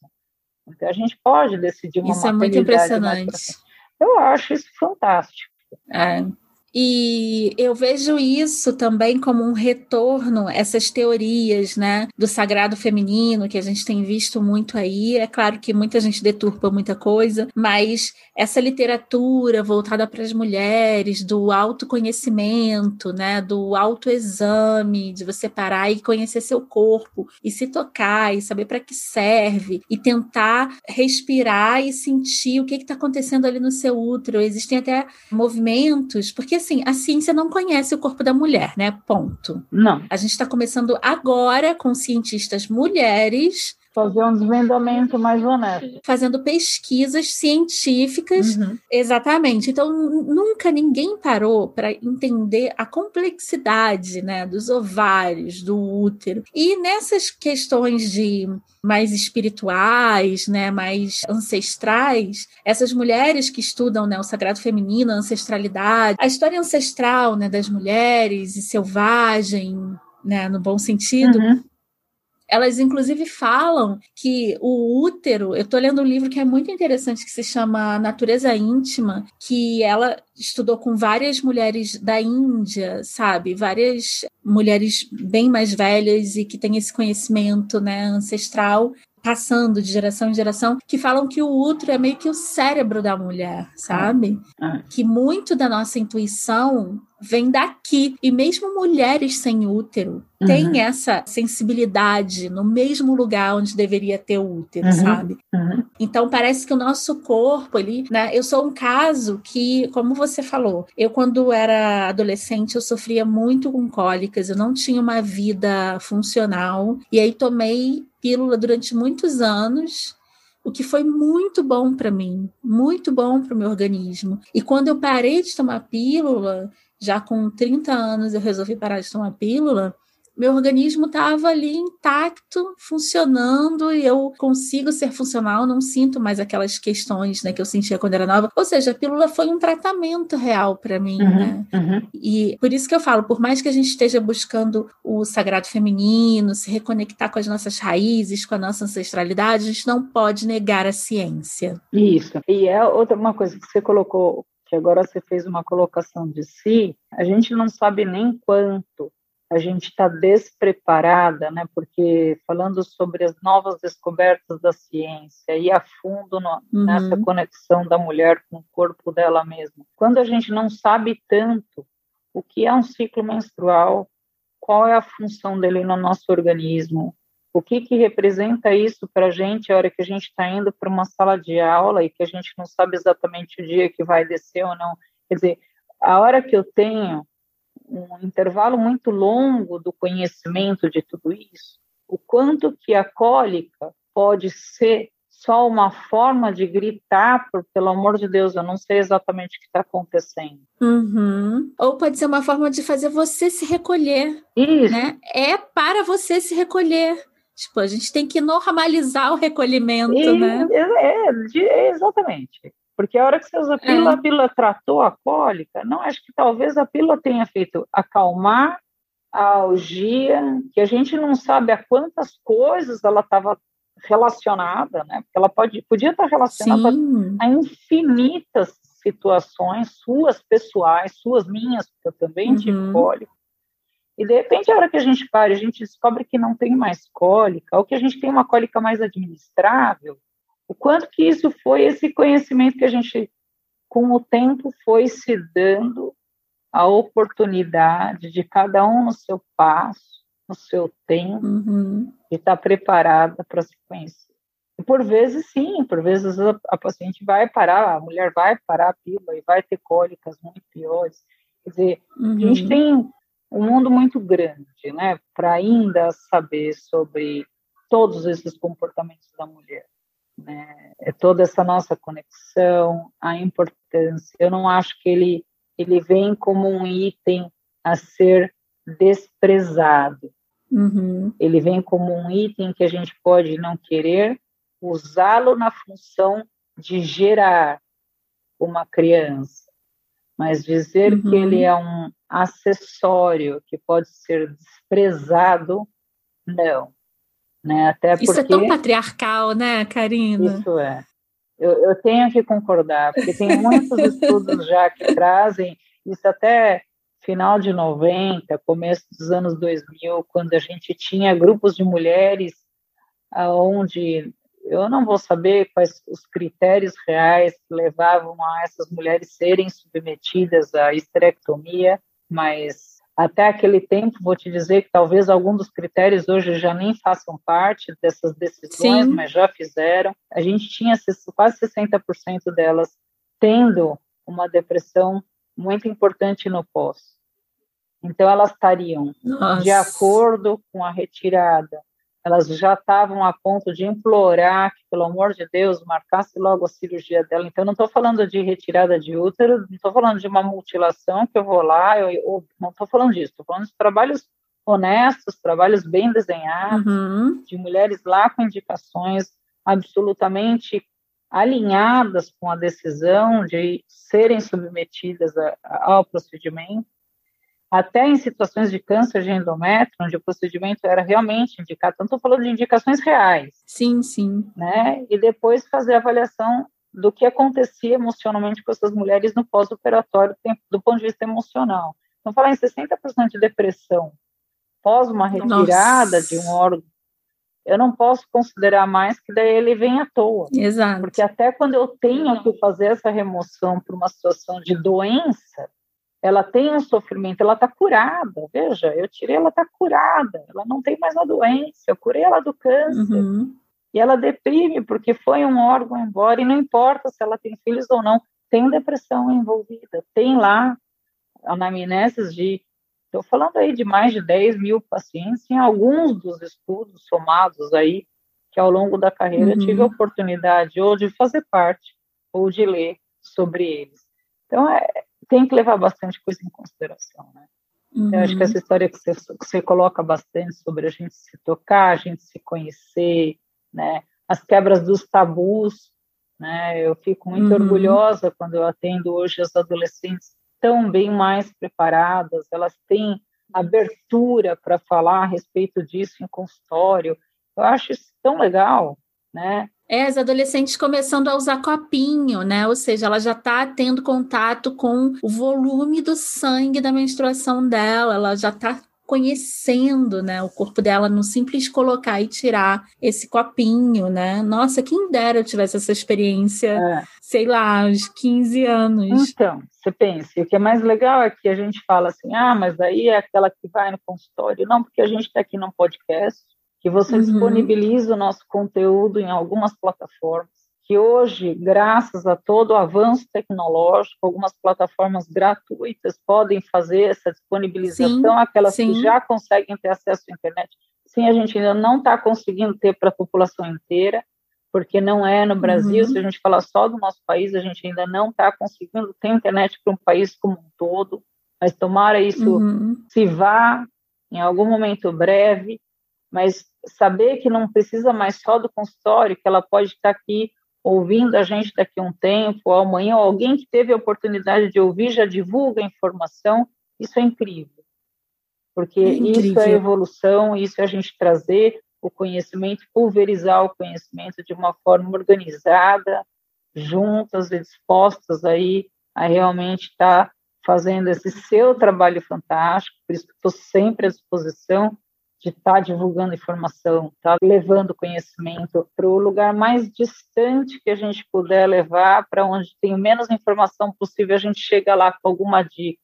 Então a gente pode decidir uma Isso é muito impressionante. Eu acho isso fantástico. É. E eu vejo isso também como um retorno, essas teorias, né, do sagrado feminino que a gente tem visto muito aí. É claro que muita gente deturpa muita coisa, mas essa literatura voltada para as mulheres, do autoconhecimento, né, do autoexame, de você parar e conhecer seu corpo e se tocar e saber para que serve e tentar respirar e sentir o que está acontecendo ali no seu útero. Existem até movimentos, porque assim, a ciência não conhece o corpo da mulher, né? Ponto. Não. A gente está começando agora com cientistas mulheres fazer um desvendamento mais honesto. Fazendo pesquisas científicas. Uhum. Exatamente. Então, nunca ninguém parou para entender a complexidade né, dos ovários, do útero. E nessas questões de mais espirituais, né, mais ancestrais, essas mulheres que estudam né, o sagrado feminino, a ancestralidade, a história ancestral né, das mulheres e selvagem, né, no bom sentido, uhum. Elas, inclusive, falam que o útero. Eu estou lendo um livro que é muito interessante, que se chama Natureza Íntima, que ela estudou com várias mulheres da Índia, sabe? Várias mulheres bem mais velhas e que têm esse conhecimento né, ancestral passando de geração em geração, que falam que o útero é meio que o cérebro da mulher, sabe? Ah. Que muito da nossa intuição vem daqui. E mesmo mulheres sem útero uhum. têm essa sensibilidade no mesmo lugar onde deveria ter o útero, uhum. sabe? Uhum. Então parece que o nosso corpo, ele, né? Eu sou um caso que, como você falou, eu quando era adolescente eu sofria muito com cólicas, eu não tinha uma vida funcional e aí tomei pílula durante muitos anos o que foi muito bom para mim, muito bom para o meu organismo. E quando eu parei de tomar pílula, já com 30 anos eu resolvi parar de tomar pílula, meu organismo estava ali intacto, funcionando, e eu consigo ser funcional, não sinto mais aquelas questões né, que eu sentia quando era nova. Ou seja, a pílula foi um tratamento real para mim. Uhum, né? Uhum. E por isso que eu falo, por mais que a gente esteja buscando o sagrado feminino, se reconectar com as nossas raízes, com a nossa ancestralidade, a gente não pode negar a ciência. Isso. E é outra uma coisa que você colocou que agora você fez uma colocação de si, a gente não sabe nem quanto a gente está despreparada, né? Porque falando sobre as novas descobertas da ciência e a fundo no, uhum. nessa conexão da mulher com o corpo dela mesma, quando a gente não sabe tanto o que é um ciclo menstrual, qual é a função dele no nosso organismo, o que, que representa isso para a gente a hora que a gente está indo para uma sala de aula e que a gente não sabe exatamente o dia que vai descer ou não? Quer dizer, a hora que eu tenho um intervalo muito longo do conhecimento de tudo isso, o quanto que a cólica pode ser só uma forma de gritar, por, pelo amor de Deus, eu não sei exatamente o que está acontecendo. Uhum. Ou pode ser uma forma de fazer você se recolher. Isso. Né? É para você se recolher. Tipo, a gente tem que normalizar o recolhimento, e, né? É, é, exatamente. Porque a hora que você usa a pílula, é. a pílula tratou a cólica, não, acho que talvez a pílula tenha feito acalmar a algia, que a gente não sabe a quantas coisas ela estava relacionada, né? Porque ela pode, podia estar relacionada Sim. a infinitas situações suas pessoais, suas minhas, porque eu também uhum. tive cólica. E de repente, a hora que a gente para, a gente descobre que não tem mais cólica, ou que a gente tem uma cólica mais administrável, o quanto que isso foi esse conhecimento que a gente, com o tempo, foi se dando a oportunidade de cada um no seu passo, no seu tempo, uhum. de estar preparada para se conhecer. E por vezes, sim, por vezes a, a paciente vai parar, a mulher vai parar a pílula e vai ter cólicas muito piores. Quer dizer, uhum. a gente uhum. tem um mundo muito grande, né, para ainda saber sobre todos esses comportamentos da mulher. Né? É toda essa nossa conexão, a importância. Eu não acho que ele ele vem como um item a ser desprezado. Uhum. Ele vem como um item que a gente pode não querer usá-lo na função de gerar uma criança, mas dizer uhum. que ele é um acessório que pode ser desprezado, não. Né? Até porque, isso é tão patriarcal, né, Karina? Isso é. Eu, eu tenho que concordar, porque tem muitos estudos já que trazem Isso até final de 90, começo dos anos 2000, quando a gente tinha grupos de mulheres aonde eu não vou saber quais os critérios reais que levavam a essas mulheres serem submetidas à esterectomia, mas até aquele tempo, vou te dizer que talvez alguns dos critérios hoje já nem façam parte dessas decisões, Sim. mas já fizeram. A gente tinha quase 60% delas tendo uma depressão muito importante no pós. Então, elas estariam Nossa. de acordo com a retirada elas já estavam a ponto de implorar que, pelo amor de Deus, marcasse logo a cirurgia dela. Então, não estou falando de retirada de útero, não estou falando de uma mutilação que eu vou lá, eu, eu não estou falando disso, estou falando de trabalhos honestos, trabalhos bem desenhados, uhum. de mulheres lá com indicações absolutamente alinhadas com a decisão de serem submetidas a, a, ao procedimento até em situações de câncer de endométrio, onde o procedimento era realmente indicado, então estou falando de indicações reais. Sim, sim. Né? E depois fazer a avaliação do que acontecia emocionalmente com essas mulheres no pós-operatório, do ponto de vista emocional. Então, falar em 60% de depressão pós uma retirada Nossa. de um órgão, eu não posso considerar mais que daí ele vem à toa. Exato. Porque até quando eu tenho que fazer essa remoção por uma situação de doença, ela tem um sofrimento, ela está curada. Veja, eu tirei, ela está curada, ela não tem mais a doença, eu curei ela do câncer. Uhum. E ela deprime porque foi um órgão embora, e não importa se ela tem filhos ou não, tem depressão envolvida. Tem lá anamneses de. Estou falando aí de mais de 10 mil pacientes, em alguns dos estudos somados aí, que ao longo da carreira uhum. tive a oportunidade ou de fazer parte, ou de ler sobre eles. Então, é, tem que levar bastante coisa em consideração, né? Uhum. Eu acho que essa uhum. história que você, que você coloca bastante sobre a gente se tocar, a gente se conhecer, né? As quebras dos tabus, né? Eu fico muito uhum. orgulhosa quando eu atendo hoje as adolescentes tão bem mais preparadas, elas têm abertura para falar a respeito disso em consultório. Eu acho isso tão legal, né? É, as adolescentes começando a usar copinho, né? Ou seja, ela já está tendo contato com o volume do sangue da menstruação dela, ela já está conhecendo, né, o corpo dela no simples colocar e tirar esse copinho, né? Nossa, quem dera eu tivesse essa experiência, é. sei lá, aos 15 anos. Então, você pensa, o que é mais legal é que a gente fala assim, ah, mas aí é aquela que vai no consultório. Não, porque a gente está aqui num podcast, que você uhum. disponibiliza o nosso conteúdo em algumas plataformas, que hoje, graças a todo o avanço tecnológico, algumas plataformas gratuitas podem fazer essa disponibilização, sim, aquelas sim. que já conseguem ter acesso à internet. Sim, a gente ainda não está conseguindo ter para a população inteira, porque não é no Brasil, uhum. se a gente falar só do nosso país, a gente ainda não está conseguindo ter internet para um país como um todo, mas tomara isso uhum. se vá em algum momento breve, mas saber que não precisa mais só do consultório, que ela pode estar aqui ouvindo a gente daqui a um tempo, ou amanhã, ou alguém que teve a oportunidade de ouvir já divulga a informação, isso é incrível. Porque é incrível. isso é evolução, isso é a gente trazer o conhecimento, pulverizar o conhecimento de uma forma organizada, juntas e dispostas aí a realmente estar fazendo esse seu trabalho fantástico, por isso estou sempre à disposição de estar tá divulgando informação, tá levando conhecimento para o lugar mais distante que a gente puder levar, para onde tem menos informação possível, a gente chega lá com alguma dica.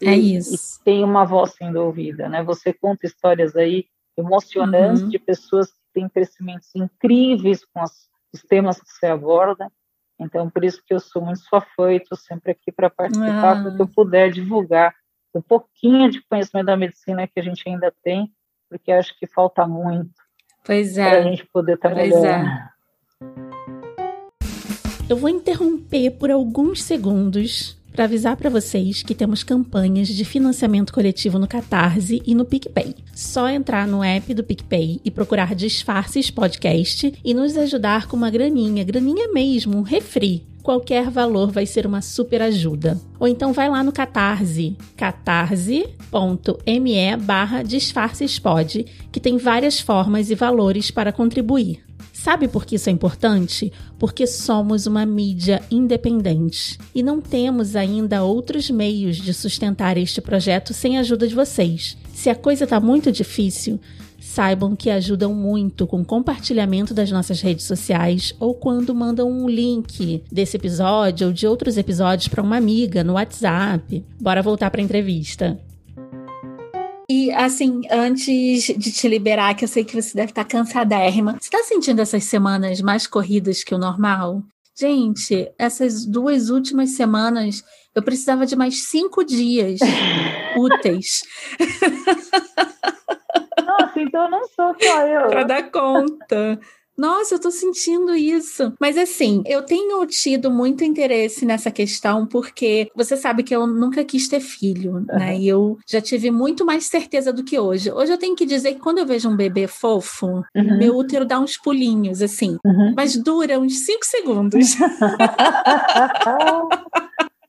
É isso. E tem uma voz sendo ouvida, né? Você conta histórias aí emocionantes uhum. de pessoas que têm crescimentos incríveis com as, os temas que você aborda. Então, por isso que eu sou muito sua fã e estou sempre aqui para participar, ah. porque eu puder divulgar um pouquinho de conhecimento da medicina que a gente ainda tem porque acho que falta muito. Pois é. Para a gente poder estar tá. É. Eu vou interromper por alguns segundos para avisar para vocês que temos campanhas de financiamento coletivo no Catarse e no PicPay. Só entrar no app do PicPay e procurar Disfarces Podcast e nos ajudar com uma graninha, graninha mesmo, um refri qualquer valor vai ser uma super ajuda. Ou então vai lá no Catarse, catarse.me barra disfarcespod, que tem várias formas e valores para contribuir. Sabe por que isso é importante? Porque somos uma mídia independente e não temos ainda outros meios de sustentar este projeto sem a ajuda de vocês. Se a coisa está muito difícil, saibam que ajudam muito com compartilhamento das nossas redes sociais ou quando mandam um link desse episódio ou de outros episódios para uma amiga no WhatsApp. Bora voltar para a entrevista. E assim, antes de te liberar, que eu sei que você deve estar cansadérrima, você está sentindo essas semanas mais corridas que o normal? Gente, essas duas últimas semanas eu precisava de mais cinco dias úteis. Nossa, então não sou só eu. Para dar conta. Nossa, eu tô sentindo isso. Mas assim, eu tenho tido muito interesse nessa questão porque você sabe que eu nunca quis ter filho, uhum. né? E eu já tive muito mais certeza do que hoje. Hoje eu tenho que dizer que quando eu vejo um bebê fofo, uhum. meu útero dá uns pulinhos, assim. Uhum. Mas dura uns cinco segundos.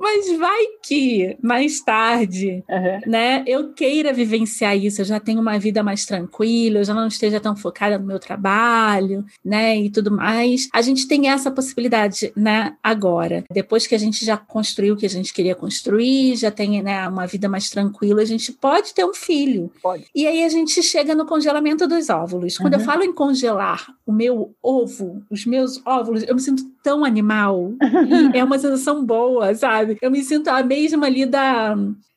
Mas vai que mais tarde, uhum. né, eu queira vivenciar isso, eu já tenho uma vida mais tranquila, eu já não esteja tão focada no meu trabalho, né, e tudo mais. A gente tem essa possibilidade, né, agora. Depois que a gente já construiu o que a gente queria construir, já tem, né, uma vida mais tranquila, a gente pode ter um filho. Pode. E aí a gente chega no congelamento dos óvulos. Quando uhum. eu falo em congelar o meu ovo, os meus óvulos, eu me sinto tão animal. é uma sensação boa, sabe? Sabe? Eu me sinto a mesma ali da,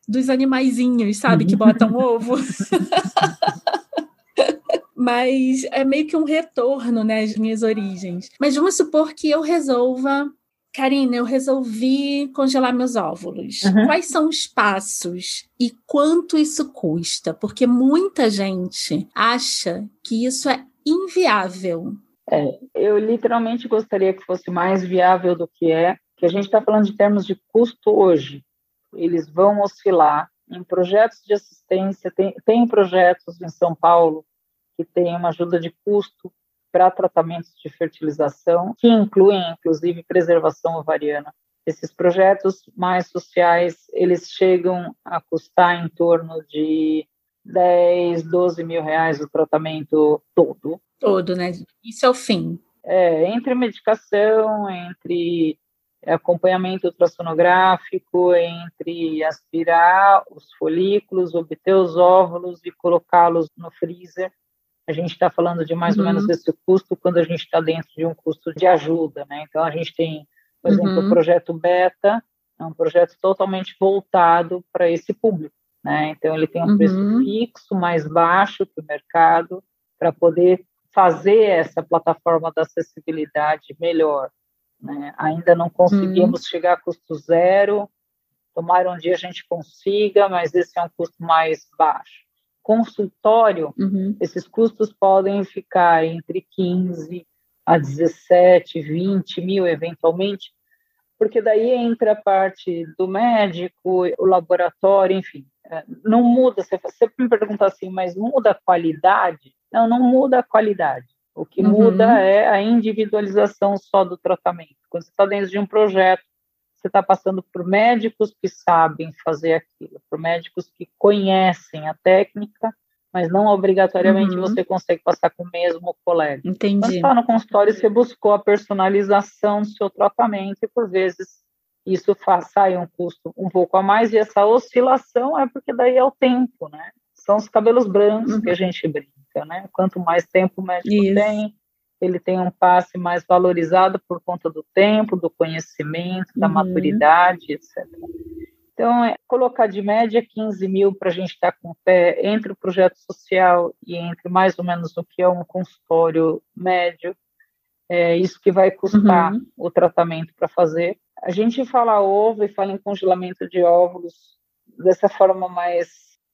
dos animaizinhos, sabe? Que botam ovo. Mas é meio que um retorno, né, às minhas origens. Mas vamos supor que eu resolva Karina, eu resolvi congelar meus óvulos. Uhum. Quais são os passos e quanto isso custa? Porque muita gente acha que isso é inviável. É, eu literalmente gostaria que fosse mais viável do que é, que a gente está falando de termos de custo hoje, eles vão oscilar em projetos de assistência, tem, tem projetos em São Paulo que tem uma ajuda de custo para tratamentos de fertilização, que incluem, inclusive, preservação ovariana. Esses projetos mais sociais, eles chegam a custar em torno de 10, 12 mil reais o tratamento todo. Todo, né? Isso é o fim. É, entre medicação, entre acompanhamento ultrassonográfico entre aspirar os folículos, obter os óvulos e colocá-los no freezer. A gente está falando de mais uhum. ou menos esse custo quando a gente está dentro de um custo de ajuda, né? Então a gente tem, por exemplo, uhum. o projeto Beta, é um projeto totalmente voltado para esse público, né? Então ele tem um uhum. preço fixo mais baixo que o mercado para poder fazer essa plataforma da acessibilidade melhor. Né? Ainda não conseguimos uhum. chegar a custo zero. Tomara um dia a gente consiga, mas esse é um custo mais baixo. Consultório, uhum. esses custos podem ficar entre 15 a 17, 20 mil, eventualmente, porque daí entra a parte do médico, o laboratório, enfim. É, não muda, você sempre me pergunta assim, mas muda a qualidade? Não, não muda a qualidade. O que uhum. muda é a individualização só do tratamento. Quando você está dentro de um projeto, você está passando por médicos que sabem fazer aquilo, por médicos que conhecem a técnica, mas não obrigatoriamente uhum. você consegue passar com o mesmo colega. Entendi. Quando está no consultório, você buscou a personalização do seu tratamento e, por vezes, isso faz, sai um custo um pouco a mais, e essa oscilação é porque daí é o tempo, né? São os cabelos brancos uhum. que a gente brinca né? Quanto mais tempo o médico Isso. tem, ele tem um passe mais valorizado por conta do tempo, do conhecimento, da uhum. maturidade, etc. Então, é, colocar de média 15 mil para a gente estar tá com o pé entre o projeto social e entre mais ou menos o que é um consultório médio, é isso que vai custar uhum. o tratamento para fazer. A gente fala ovo e fala em congelamento de óvulos dessa forma mais,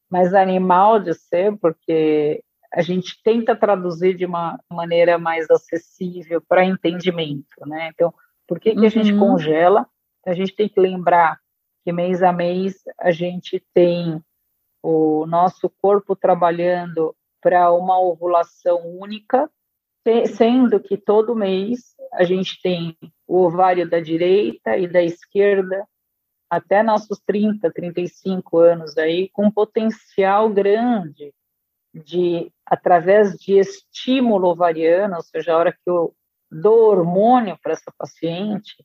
mais animal de ser, porque a gente tenta traduzir de uma maneira mais acessível para entendimento, né? Então, por que, que uhum. a gente uhum. congela? A gente tem que lembrar que mês a mês a gente tem o nosso corpo trabalhando para uma ovulação única, sendo que todo mês a gente tem o ovário da direita e da esquerda até nossos 30, 35 anos aí, com potencial grande de, através de estímulo ovariano, ou seja, a hora que eu dou hormônio para essa paciente,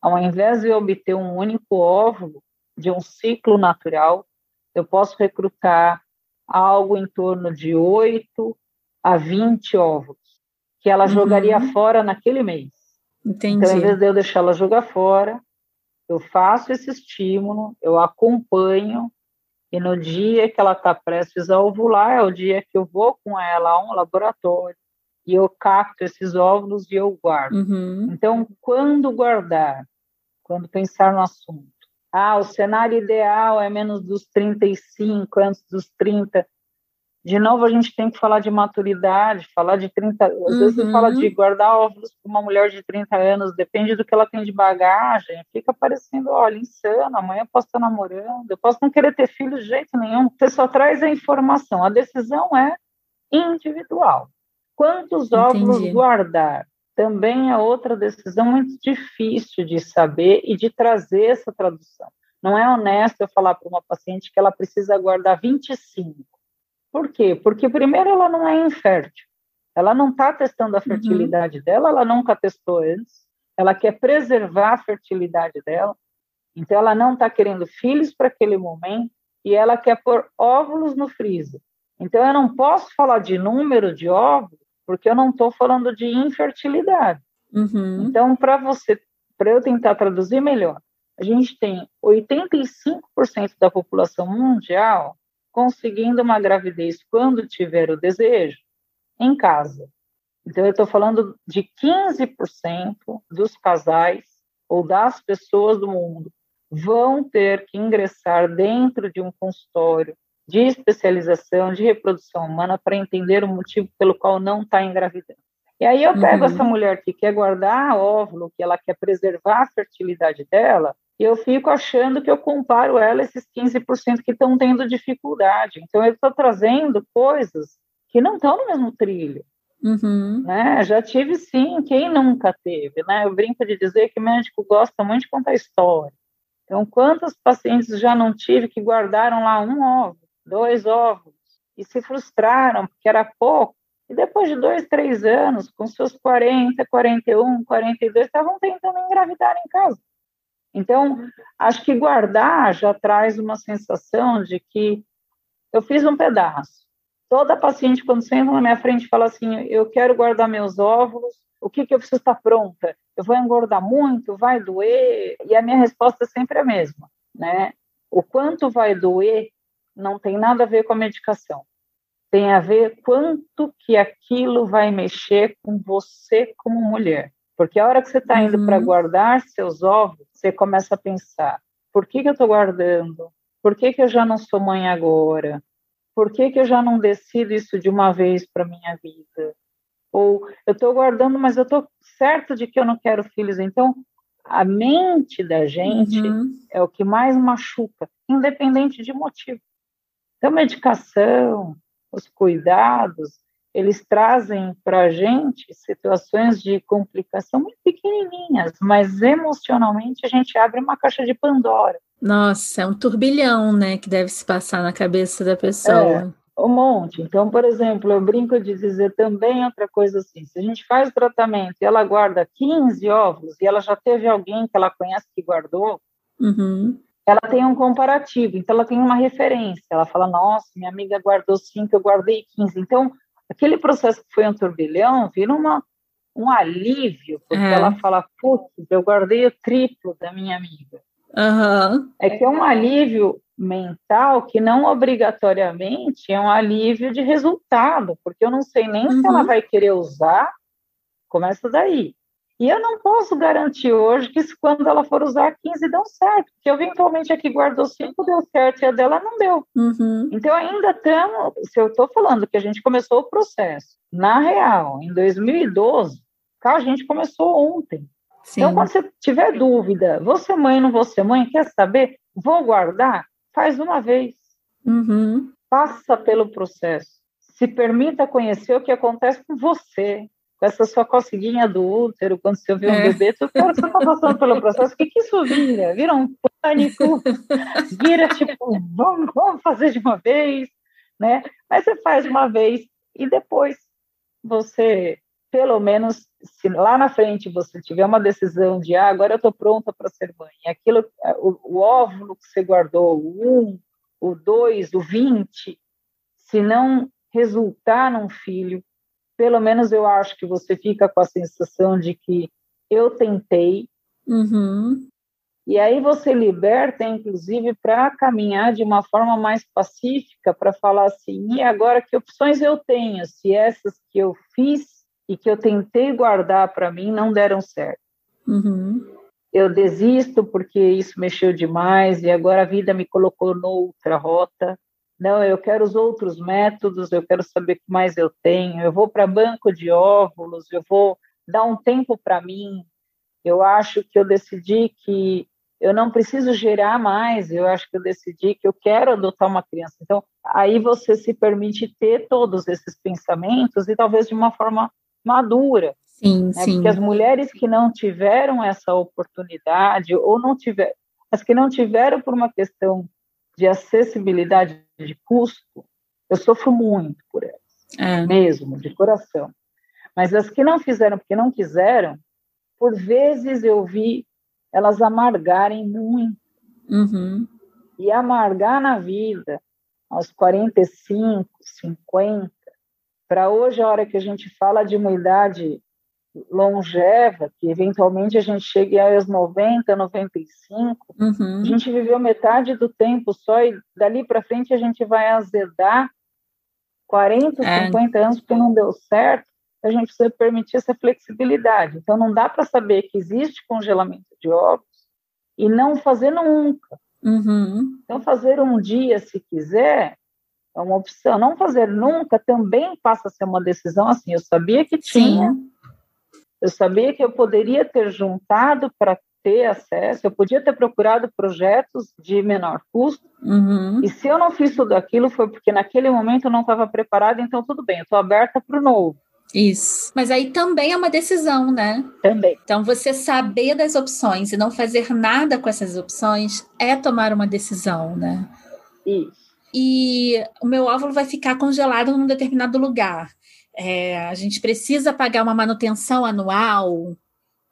ao invés de eu obter um único óvulo de um ciclo natural, eu posso recrutar algo em torno de 8 a 20 óvulos, que ela uhum. jogaria fora naquele mês. Entendi. Então, em vez de eu deixar ela jogar fora, eu faço esse estímulo, eu acompanho, e no dia que ela está prestes a ovular, é o dia que eu vou com ela a um laboratório, e eu capto esses óvulos e eu guardo. Uhum. Então, quando guardar? Quando pensar no assunto. Ah, o cenário ideal é menos dos 35, antes dos 30. De novo, a gente tem que falar de maturidade, falar de 30. Às uhum. vezes você fala de guardar óvulos para uma mulher de 30 anos, depende do que ela tem de bagagem, fica parecendo, olha, insano, amanhã eu posso estar namorando, eu posso não querer ter filho de jeito nenhum. Você só traz a informação, a decisão é individual. Quantos óvulos Entendi. guardar? Também é outra decisão muito difícil de saber e de trazer essa tradução. Não é honesto eu falar para uma paciente que ela precisa guardar 25 por quê? Porque, primeiro, ela não é infértil. Ela não está testando a uhum. fertilidade uhum. dela, ela nunca testou antes. Ela quer preservar a fertilidade dela. Então, ela não está querendo filhos para aquele momento e ela quer pôr óvulos no freezer. Então, eu não posso falar de número de óvulos porque eu não estou falando de infertilidade. Uhum. Então, para você, para eu tentar traduzir melhor, a gente tem 85% da população mundial conseguindo uma gravidez quando tiver o desejo em casa. Então, eu estou falando de 15% dos casais ou das pessoas do mundo vão ter que ingressar dentro de um consultório de especialização de reprodução humana para entender o motivo pelo qual não está engravidando. E aí eu pego uhum. essa mulher que quer guardar óvulo, que ela quer preservar a fertilidade dela, e eu fico achando que eu comparo ela a esses 15% que estão tendo dificuldade. Então, eu estou trazendo coisas que não estão no mesmo trilho. Uhum. Né? Já tive sim, quem nunca teve? Né? Eu brinco de dizer que médico gosta muito de contar história. Então, quantos pacientes já não tive que guardaram lá um ovo, dois ovos, e se frustraram porque era pouco, e depois de dois, três anos, com seus 40, 41, 42, estavam tentando engravidar em casa. Então, acho que guardar já traz uma sensação de que eu fiz um pedaço. Toda paciente, quando senta na minha frente, fala assim: Eu quero guardar meus óvulos, o que, que eu preciso estar pronta? Eu vou engordar muito? Vai doer? E a minha resposta é sempre a mesma, né? O quanto vai doer não tem nada a ver com a medicação. Tem a ver quanto que aquilo vai mexer com você como mulher. Porque a hora que você está indo uhum. para guardar seus ovos, você começa a pensar: por que, que eu estou guardando? Por que, que eu já não sou mãe agora? Por que, que eu já não decido isso de uma vez para minha vida? Ou eu estou guardando, mas eu estou certo de que eu não quero filhos. Então, a mente da gente uhum. é o que mais machuca, independente de motivo. Então, medicação, os cuidados, eles trazem para a gente situações de complicação muito pequenininhas, mas emocionalmente a gente abre uma caixa de Pandora. Nossa, é um turbilhão, né, que deve se passar na cabeça da pessoa. É, um monte. Então, por exemplo, eu brinco de dizer também outra coisa assim: se a gente faz o tratamento e ela guarda 15 óvulos e ela já teve alguém que ela conhece que guardou, uhum. ela tem um comparativo, então ela tem uma referência. Ela fala: nossa, minha amiga guardou 5, eu guardei 15. Então, aquele processo que foi um turbilhão vira uma, um alívio, porque é. ela fala, putz, eu guardei o triplo da minha amiga. Uhum. É que é um alívio mental que não obrigatoriamente é um alívio de resultado, porque eu não sei nem uhum. se ela uhum. vai querer usar, começa daí. E eu não posso garantir hoje que quando ela for usar 15 dão certo, porque eventualmente a que guardou 5 deu certo e a dela não deu. Uhum. Então ainda estamos, se eu estou falando que a gente começou o processo, na real, em 2012, a gente começou ontem. Sim. Então quando você tiver dúvida, ser mãe, não vou ser mãe, quer saber? Vou guardar? Faz uma vez. Uhum. Passa pelo processo. Se permita conhecer o que acontece com você, com essa sua coceguinha do útero, quando você vê um é. bebê, tu cara, você está passando pelo processo, o que, que isso vira? Vira um pânico, vira tipo, vamos, vamos fazer de uma vez, né? Mas você faz uma vez e depois você, pelo menos, se lá na frente você tiver uma decisão de ah, agora eu estou pronta para ser mãe, aquilo, o, o óvulo que você guardou, o 1, o 2, o 20, se não resultar num filho, pelo menos eu acho que você fica com a sensação de que eu tentei. Uhum. E aí você liberta, inclusive, para caminhar de uma forma mais pacífica, para falar assim, e agora que opções eu tenho, se essas que eu fiz e que eu tentei guardar para mim não deram certo. Uhum. Eu desisto porque isso mexeu demais e agora a vida me colocou noutra rota. Não, eu quero os outros métodos, eu quero saber o que mais eu tenho. Eu vou para banco de óvulos, eu vou dar um tempo para mim. Eu acho que eu decidi que eu não preciso gerar mais, eu acho que eu decidi que eu quero adotar uma criança. Então, aí você se permite ter todos esses pensamentos e talvez de uma forma madura. Sim, né? sim. Porque as mulheres que não tiveram essa oportunidade ou não tiveram, as que não tiveram por uma questão de acessibilidade de custo, eu sofro muito por elas, é. mesmo, de coração. Mas as que não fizeram porque não quiseram, por vezes eu vi elas amargarem muito. Uhum. E amargar na vida, aos 45, 50, para hoje, a hora que a gente fala de uma idade longeva, que eventualmente a gente chegue aos 90, 95, uhum. a gente viveu metade do tempo só e dali para frente a gente vai azedar 40, é. 50 anos porque não deu certo, a gente precisa permitir essa flexibilidade. Então não dá para saber que existe congelamento de ovos e não fazer nunca. Uhum. Então fazer um dia se quiser é uma opção. Não fazer nunca também passa a ser uma decisão assim. Eu sabia que tinha, Sim. Eu sabia que eu poderia ter juntado para ter acesso, eu podia ter procurado projetos de menor custo, uhum. e se eu não fiz tudo aquilo foi porque naquele momento eu não estava preparada, então tudo bem, eu estou aberta para o novo. Isso. Mas aí também é uma decisão, né? Também. Então, você saber das opções e não fazer nada com essas opções é tomar uma decisão, né? Isso e o meu óvulo vai ficar congelado num determinado lugar. É, a gente precisa pagar uma manutenção anual,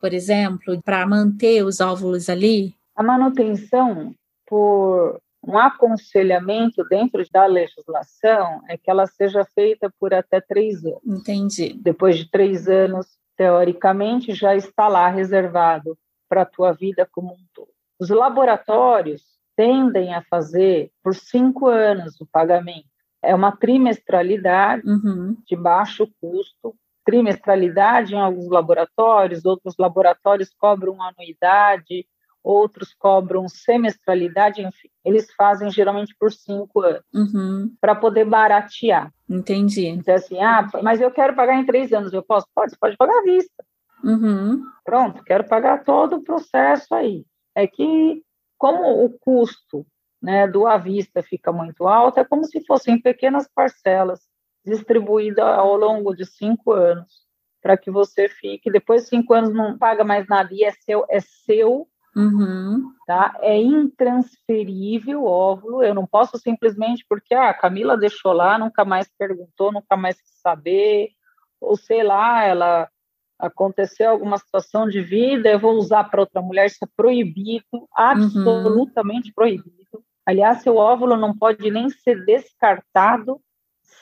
por exemplo, para manter os óvulos ali? A manutenção, por um aconselhamento dentro da legislação, é que ela seja feita por até três anos. Entendi. Depois de três anos, teoricamente, já está lá reservado para a tua vida como um todo. Os laboratórios tendem a fazer por cinco anos o pagamento. É uma trimestralidade uhum. de baixo custo. Trimestralidade em alguns laboratórios, outros laboratórios cobram anuidade, outros cobram semestralidade, enfim, eles fazem geralmente por cinco anos, uhum. para poder baratear. Entendi. Então, assim, ah, mas eu quero pagar em três anos, eu posso? Pode, pode pagar à vista. Uhum. Pronto, quero pagar todo o processo aí. É que como o custo né, do à vista fica muito alto, é como se fossem pequenas parcelas distribuídas ao longo de cinco anos, para que você fique, depois de cinco anos não paga mais nada e é seu, é seu, uhum. tá? É intransferível o óvulo, eu não posso simplesmente, porque ah, a Camila deixou lá, nunca mais perguntou, nunca mais quis saber, ou sei lá, ela aconteceu alguma situação de vida, eu vou usar para outra mulher, isso é proibido, absolutamente uhum. proibido. Aliás, seu óvulo não pode nem ser descartado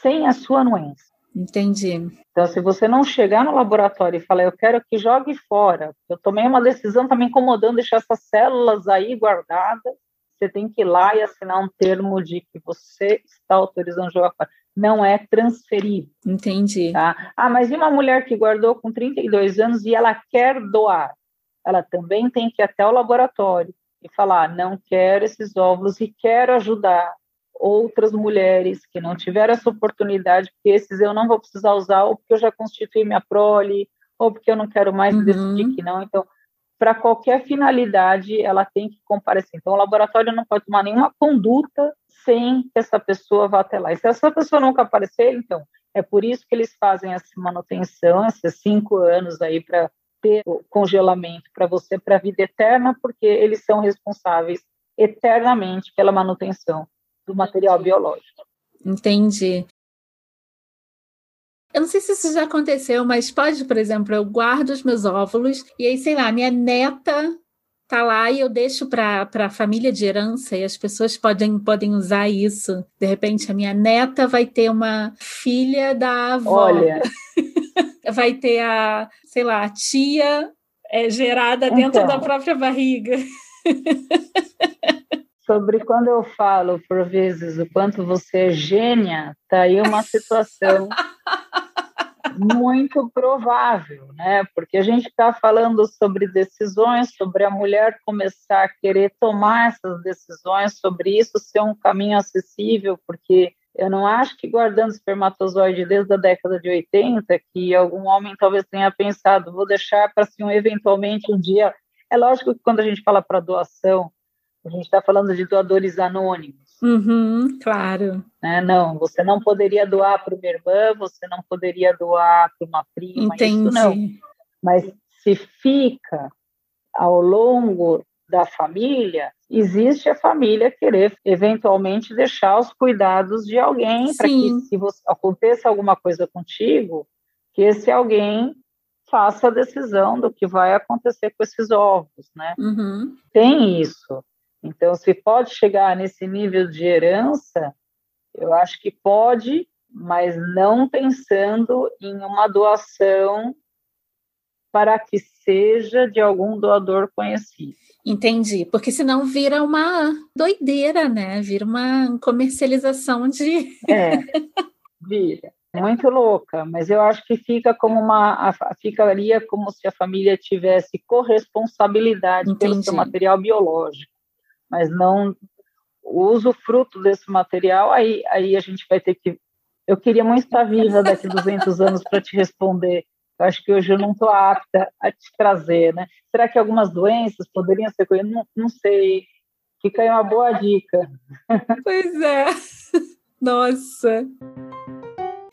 sem a sua anuência. Entendi. Então, se você não chegar no laboratório e falar, eu quero que jogue fora, eu tomei uma decisão, está me incomodando deixar essas células aí guardadas, você tem que ir lá e assinar um termo de que você está autorizando jogar fora não é transferível. Entendi. Tá? Ah, mas e uma mulher que guardou com 32 anos e ela quer doar? Ela também tem que ir até o laboratório e falar: não quero esses óvulos e quero ajudar outras mulheres que não tiveram essa oportunidade, porque esses eu não vou precisar usar, ou porque eu já constituí minha prole, ou porque eu não quero mais uhum. decidir que não. Então, para qualquer finalidade, ela tem que comparecer. Então, o laboratório não pode tomar nenhuma conduta sem que essa pessoa vá até lá. E se essa pessoa nunca aparecer, então, é por isso que eles fazem essa manutenção, esses cinco anos aí para ter o congelamento para você para a vida eterna, porque eles são responsáveis eternamente pela manutenção do material biológico. Entendi. Eu não sei se isso já aconteceu, mas pode, por exemplo, eu guardo os meus óvulos e aí, sei lá, minha neta tá lá e eu deixo para a família de herança e as pessoas podem, podem usar isso. De repente, a minha neta vai ter uma filha da avó. Olha. vai ter a, sei lá, a tia é, gerada dentro então, da própria barriga. sobre quando eu falo, por vezes, o quanto você é gênia, tá aí uma situação muito provável, né? Porque a gente está falando sobre decisões, sobre a mulher começar a querer tomar essas decisões, sobre isso ser um caminho acessível, porque eu não acho que guardando espermatozoide desde a década de 80, que algum homem talvez tenha pensado, vou deixar para assim, eventualmente um dia. É lógico que quando a gente fala para doação, a gente está falando de doadores anônimos. Uhum, claro. Né? Não, você não poderia doar para uma irmã, você não poderia doar para uma prima, Entendi. isso não. Mas se fica ao longo da família, existe a família querer eventualmente deixar os cuidados de alguém para que se você, aconteça alguma coisa contigo, que esse alguém faça a decisão do que vai acontecer com esses ovos, né? Uhum. Tem isso. Então, se pode chegar nesse nível de herança, eu acho que pode, mas não pensando em uma doação para que seja de algum doador conhecido. Entendi, porque senão vira uma doideira, né? Vira uma comercialização de. É, vira. Muito louca, mas eu acho que fica como uma. ficaria como se a família tivesse corresponsabilidade Entendi. pelo seu material biológico mas não uso fruto desse material, aí, aí a gente vai ter que. Eu queria muito estar viva daqui a 200 anos para te responder. Eu acho que hoje eu não estou apta a te trazer, né? Será que algumas doenças poderiam ser coisas? Não, não sei. Fica aí uma boa dica. Pois é. Nossa.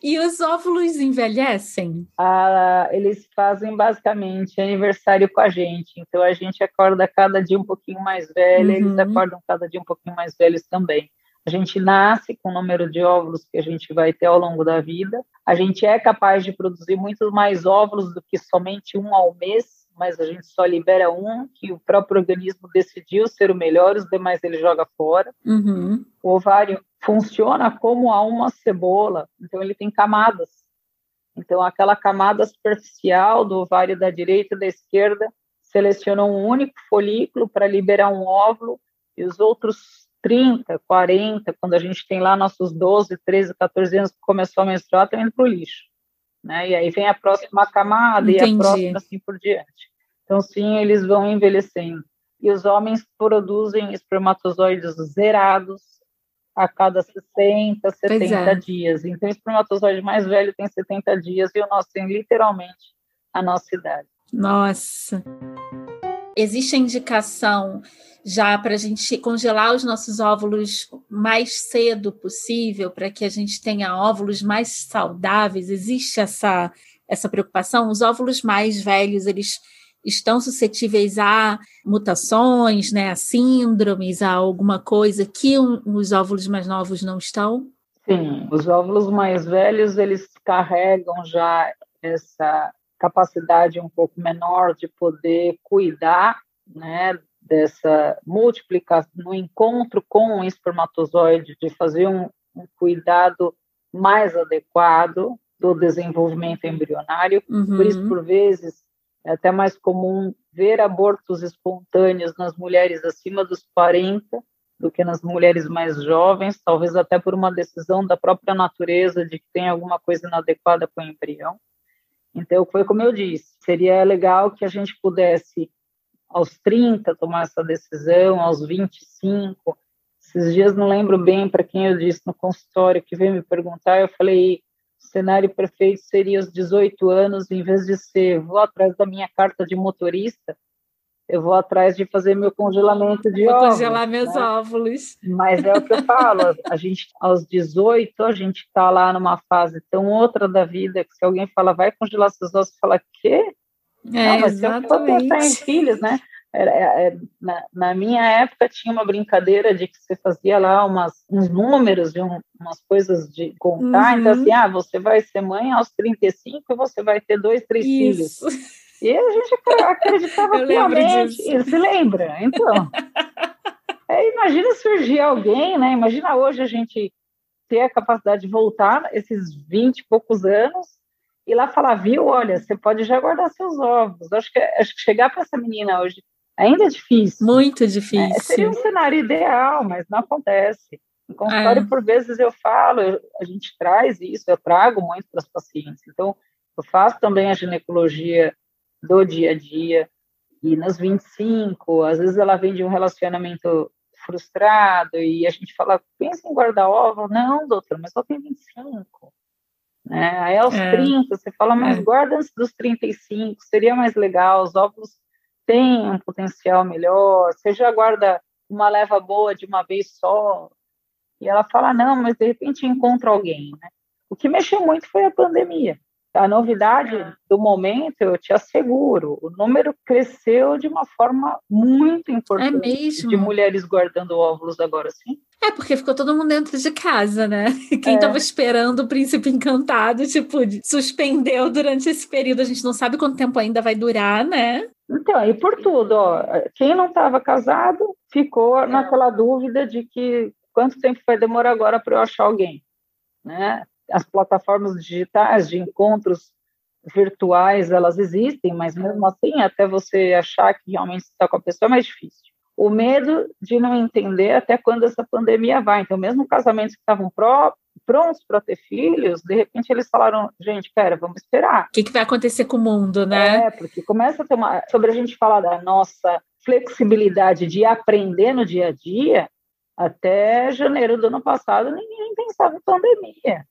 E os óvulos envelhecem? Ah, eles fazem basicamente aniversário com a gente. Então a gente acorda cada dia um pouquinho mais velho, uhum. eles acordam cada dia um pouquinho mais velhos também. A gente nasce com o número de óvulos que a gente vai ter ao longo da vida. A gente é capaz de produzir muitos mais óvulos do que somente um ao mês mas a gente só libera um que o próprio organismo decidiu ser o melhor, os demais ele joga fora. Uhum. O ovário funciona como a uma cebola, então ele tem camadas. Então aquela camada superficial do ovário da direita e da esquerda seleciona um único folículo para liberar um óvulo e os outros 30, 40, quando a gente tem lá nossos 12, 13, 14 anos que começou a menstruar, estão indo para o lixo né? E aí vem a próxima camada Entendi. e a próxima assim por diante. Então, sim, eles vão envelhecendo. E os homens produzem espermatozoides zerados a cada 60, 70 é. dias. Então, o espermatozoide mais velho tem 70 dias e o nosso tem literalmente a nossa idade. Nossa. Existe a indicação já para a gente congelar os nossos óvulos mais cedo possível, para que a gente tenha óvulos mais saudáveis? Existe essa, essa preocupação? Os óvulos mais velhos, eles estão suscetíveis a mutações, né, a síndromes, a alguma coisa que os óvulos mais novos não estão? Sim, os óvulos mais velhos, eles carregam já essa capacidade um pouco menor de poder cuidar, né, dessa multiplicação, no encontro com o espermatozoide, de fazer um, um cuidado mais adequado do desenvolvimento embrionário. Uhum. Por isso, por vezes, é até mais comum ver abortos espontâneos nas mulheres acima dos 40 do que nas mulheres mais jovens, talvez até por uma decisão da própria natureza de que tem alguma coisa inadequada com o embrião. Então, foi como eu disse, seria legal que a gente pudesse aos 30 tomar essa decisão, aos 25. Esses dias não lembro bem para quem eu disse no consultório que veio me perguntar, eu falei, o cenário perfeito seria os 18 anos, em vez de ser, vou atrás da minha carta de motorista, eu vou atrás de fazer meu congelamento de vou óvulos. congelar meus né? óvulos. Mas é o que eu falo, a gente, aos 18, a gente está lá numa fase tão outra da vida, que se alguém fala, vai congelar seus ossos, fala, quê? É, não, mas exatamente. eu em filhos, né? é, é, na, na, minha época tinha uma brincadeira de que você fazia lá umas, uns números de um, umas coisas de contar, então, uhum. então assim, ah, você vai ser mãe aos 35 e você vai ter dois, três Isso. filhos. E a gente acreditava piamente. Se lembra? Então. é, imagina surgir alguém, né? Imagina hoje a gente ter a capacidade de voltar esses 20 e poucos anos e lá falar, viu, olha, você pode já guardar seus ovos. Acho que, acho que chegar para essa menina hoje Ainda é difícil. Muito difícil. É, seria um cenário ideal, mas não acontece. No consultório, é. por vezes, eu falo, eu, a gente traz isso, eu trago muito para os pacientes. Então, eu faço também a ginecologia do dia a dia, e nos 25, às vezes ela vem de um relacionamento frustrado, e a gente fala, pensa em guardar ovo. Não, doutor, mas só tem 25. Né? Aí aos é. 30, você fala, mas é. guarda antes dos 35, seria mais legal, os ovos tem um potencial melhor, você já guarda uma leva boa de uma vez só. E ela fala, não, mas de repente encontra alguém, né? O que mexeu muito foi a pandemia. A novidade é. do momento, eu te asseguro, o número cresceu de uma forma muito importante é de mulheres guardando óvulos agora, sim. É, porque ficou todo mundo dentro de casa, né? Quem estava é. esperando o príncipe encantado, tipo, suspendeu durante esse período. A gente não sabe quanto tempo ainda vai durar, né? Então, e por tudo, ó, quem não estava casado ficou naquela dúvida de que quanto tempo vai demorar agora para eu achar alguém, né? As plataformas digitais de encontros virtuais, elas existem, mas mesmo assim, até você achar que realmente está com a pessoa é mais difícil. O medo de não entender até quando essa pandemia vai. Então, mesmo casamentos que estavam pró prontos para ter filhos, de repente eles falaram, gente, pera, vamos esperar. O que, que, vai acontecer com o mundo, né? É, porque começa a ter uma. Sobre a gente falar da nossa flexibilidade de aprender no dia a dia, até janeiro do ano passado ninguém pensava em pandemia.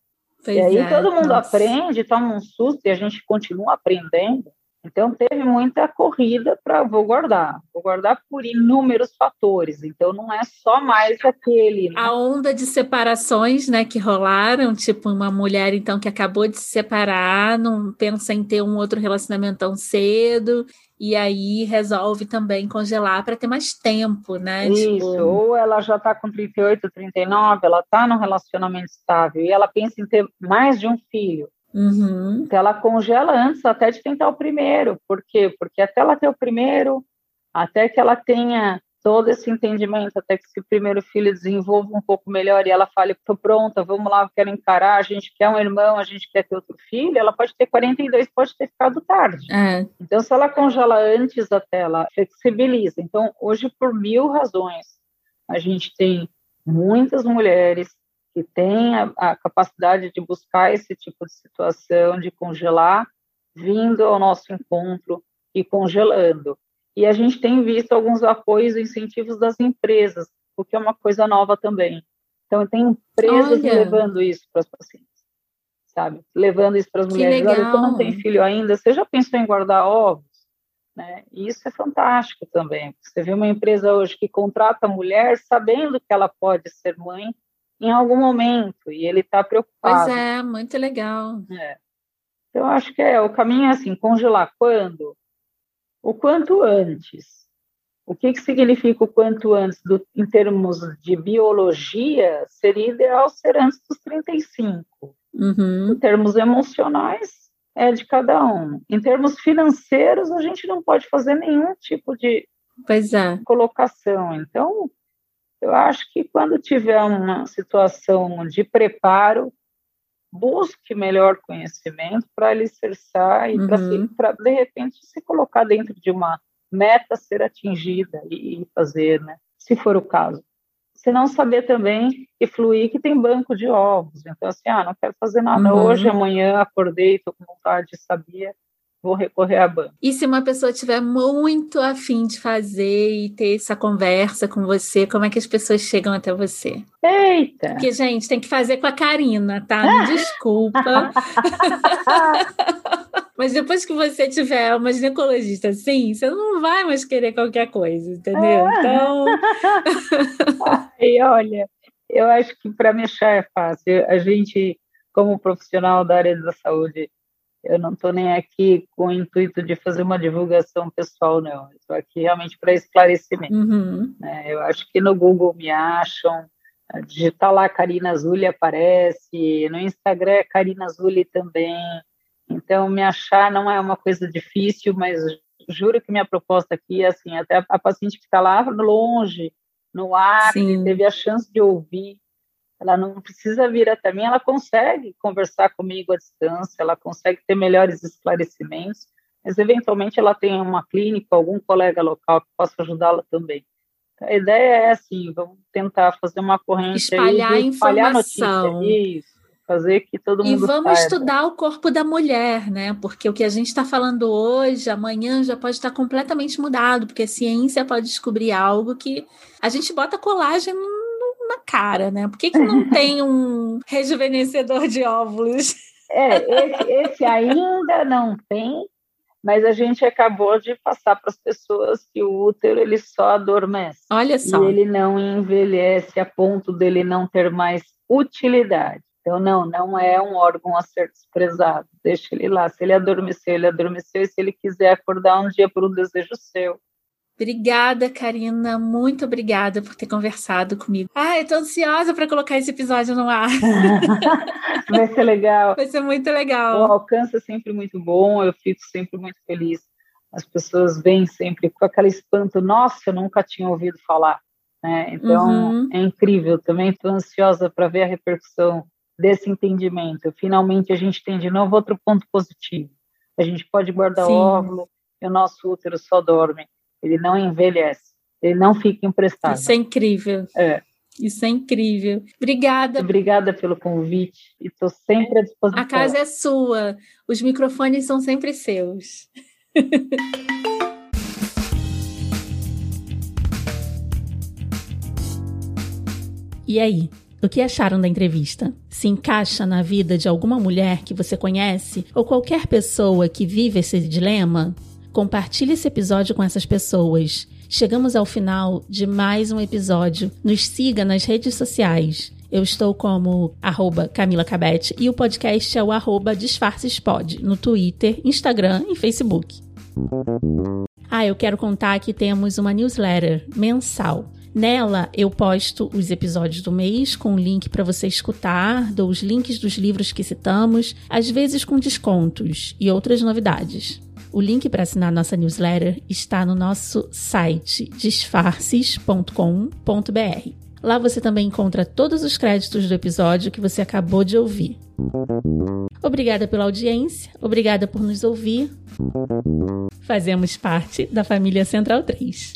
Pois e aí é, todo mundo nossa. aprende, toma um susto e a gente continua aprendendo. Então, teve muita corrida para vou guardar. Vou guardar por inúmeros fatores. Então, não é só mais aquele. Né? A onda de separações né, que rolaram, tipo, uma mulher, então, que acabou de se separar, não pensa em ter um outro relacionamento tão cedo, e aí resolve também congelar para ter mais tempo, né? Isso, tipo... ou ela já está com 38, 39, ela está num relacionamento estável, e ela pensa em ter mais de um filho. Uhum. Então ela congela antes até de tentar o primeiro. Por quê? Porque até ela ter o primeiro, até que ela tenha todo esse entendimento, até que esse primeiro filho desenvolva um pouco melhor e ela fale, estou pronta, vamos lá, quero encarar, a gente quer um irmão, a gente quer ter outro filho, ela pode ter 42, pode ter ficado tarde. É. Então, se ela congela antes até, ela flexibiliza. Então, hoje, por mil razões, a gente tem muitas mulheres que tem a, a, capacidade de buscar esse tipo de situação, de congelar, vindo ao nosso encontro e congelando. E a gente tem visto alguns apoios e incentivos das empresas, o que é uma coisa nova também. Então, tem empresas Olha. levando isso para as pacientes, sabe? Levando isso para as mulheres. Olha, você não tem filho ainda, você já pensou em guardar ovos? Né? E isso é fantástico também. Você vê uma empresa hoje que contrata a mulher sabendo que ela pode ser mãe em algum momento e ele está preocupado. Pois é, muito legal. É. Eu acho que é o caminho é assim, congelar quando? O quanto antes. O que, que significa o quanto antes do, em termos de biologia? Seria ideal ser antes dos 35. Uhum. Em termos emocionais, é de cada um. Em termos financeiros, a gente não pode fazer nenhum tipo de pois é. colocação. Então, eu acho que quando tiver uma situação de preparo, busque melhor conhecimento para alicerçar e uhum. para, de repente, se colocar dentro de uma meta ser atingida e, fazer, né? Se for o caso. Se não saber também que fluir que tem banco de ovos. Então, assim, ah, não quero fazer nada uhum. hoje, amanhã acordei, estou com vontade, sabia, vou recorrer à banca. E se uma pessoa tiver muito afim de fazer e ter essa conversa com você, como é que as pessoas chegam até você? Eita! Porque, gente, tem que fazer com a Karina, tá? Me desculpa. Mas depois que você tiver uma ginecologista assim, você não vai mais querer qualquer coisa, entendeu? Ah. Então. e olha, eu acho que para mexer é fácil. A gente, como profissional da área da saúde, eu não estou nem aqui com o intuito de fazer uma divulgação pessoal, não. Estou aqui realmente para esclarecimento. Uhum. É, eu acho que no Google me acham, digitar lá Karina Azuli aparece, no Instagram é Karina Azuli também. Então, me achar não é uma coisa difícil, mas juro que minha proposta aqui é assim, até a paciente que está lá longe, no ar, teve a chance de ouvir, ela não precisa vir até mim, ela consegue conversar comigo à distância, ela consegue ter melhores esclarecimentos, mas eventualmente ela tem uma clínica, algum colega local que possa ajudá-la também. A ideia é assim, vamos tentar fazer uma corrente espalhar aí, espalhar informação. Notícia, isso, fazer que todo mundo E vamos saiba. estudar o corpo da mulher, né? Porque o que a gente está falando hoje, amanhã já pode estar completamente mudado, porque a ciência pode descobrir algo que a gente bota colagem na cara, né? Por que, que não tem um rejuvenescedor de óvulos? É, esse, esse ainda não tem, mas a gente acabou de passar para as pessoas que o útero ele só adormece. Olha só. E ele não envelhece a ponto dele não ter mais utilidade. Então, não, não é um órgão a ser desprezado. Deixa ele lá. Se ele adormeceu, ele adormeceu. E se ele quiser acordar um dia por um desejo seu, Obrigada, Karina. Muito obrigada por ter conversado comigo. Ah, eu tô ansiosa para colocar esse episódio no ar. Vai ser legal. Vai ser muito legal. O alcance é sempre muito bom, eu fico sempre muito feliz. As pessoas vêm sempre com aquele espanto, nossa, eu nunca tinha ouvido falar. Né? Então, uhum. é incrível. Também estou ansiosa para ver a repercussão desse entendimento. Finalmente, a gente tem de novo outro ponto positivo. A gente pode guardar Sim. óvulo e o nosso útero só dorme ele não envelhece, ele não fica emprestado. Isso é incrível. É. Isso é incrível. Obrigada. Obrigada pelo convite e estou sempre à disposição. A casa é sua, os microfones são sempre seus. e aí? O que acharam da entrevista? Se encaixa na vida de alguma mulher que você conhece ou qualquer pessoa que vive esse dilema? Compartilhe esse episódio com essas pessoas. Chegamos ao final de mais um episódio. Nos siga nas redes sociais. Eu estou como arroba Camila Cabete e o podcast é o arroba Disfarcespod no Twitter, Instagram e Facebook. Ah, eu quero contar que temos uma newsletter mensal. Nela eu posto os episódios do mês com o link para você escutar, dou os links dos livros que citamos, às vezes com descontos e outras novidades. O link para assinar nossa newsletter está no nosso site disfarces.com.br. Lá você também encontra todos os créditos do episódio que você acabou de ouvir. Obrigada pela audiência, obrigada por nos ouvir. Fazemos parte da família Central 3.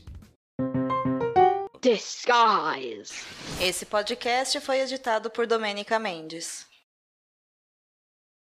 Disguise. Esse podcast foi editado por Domênica Mendes.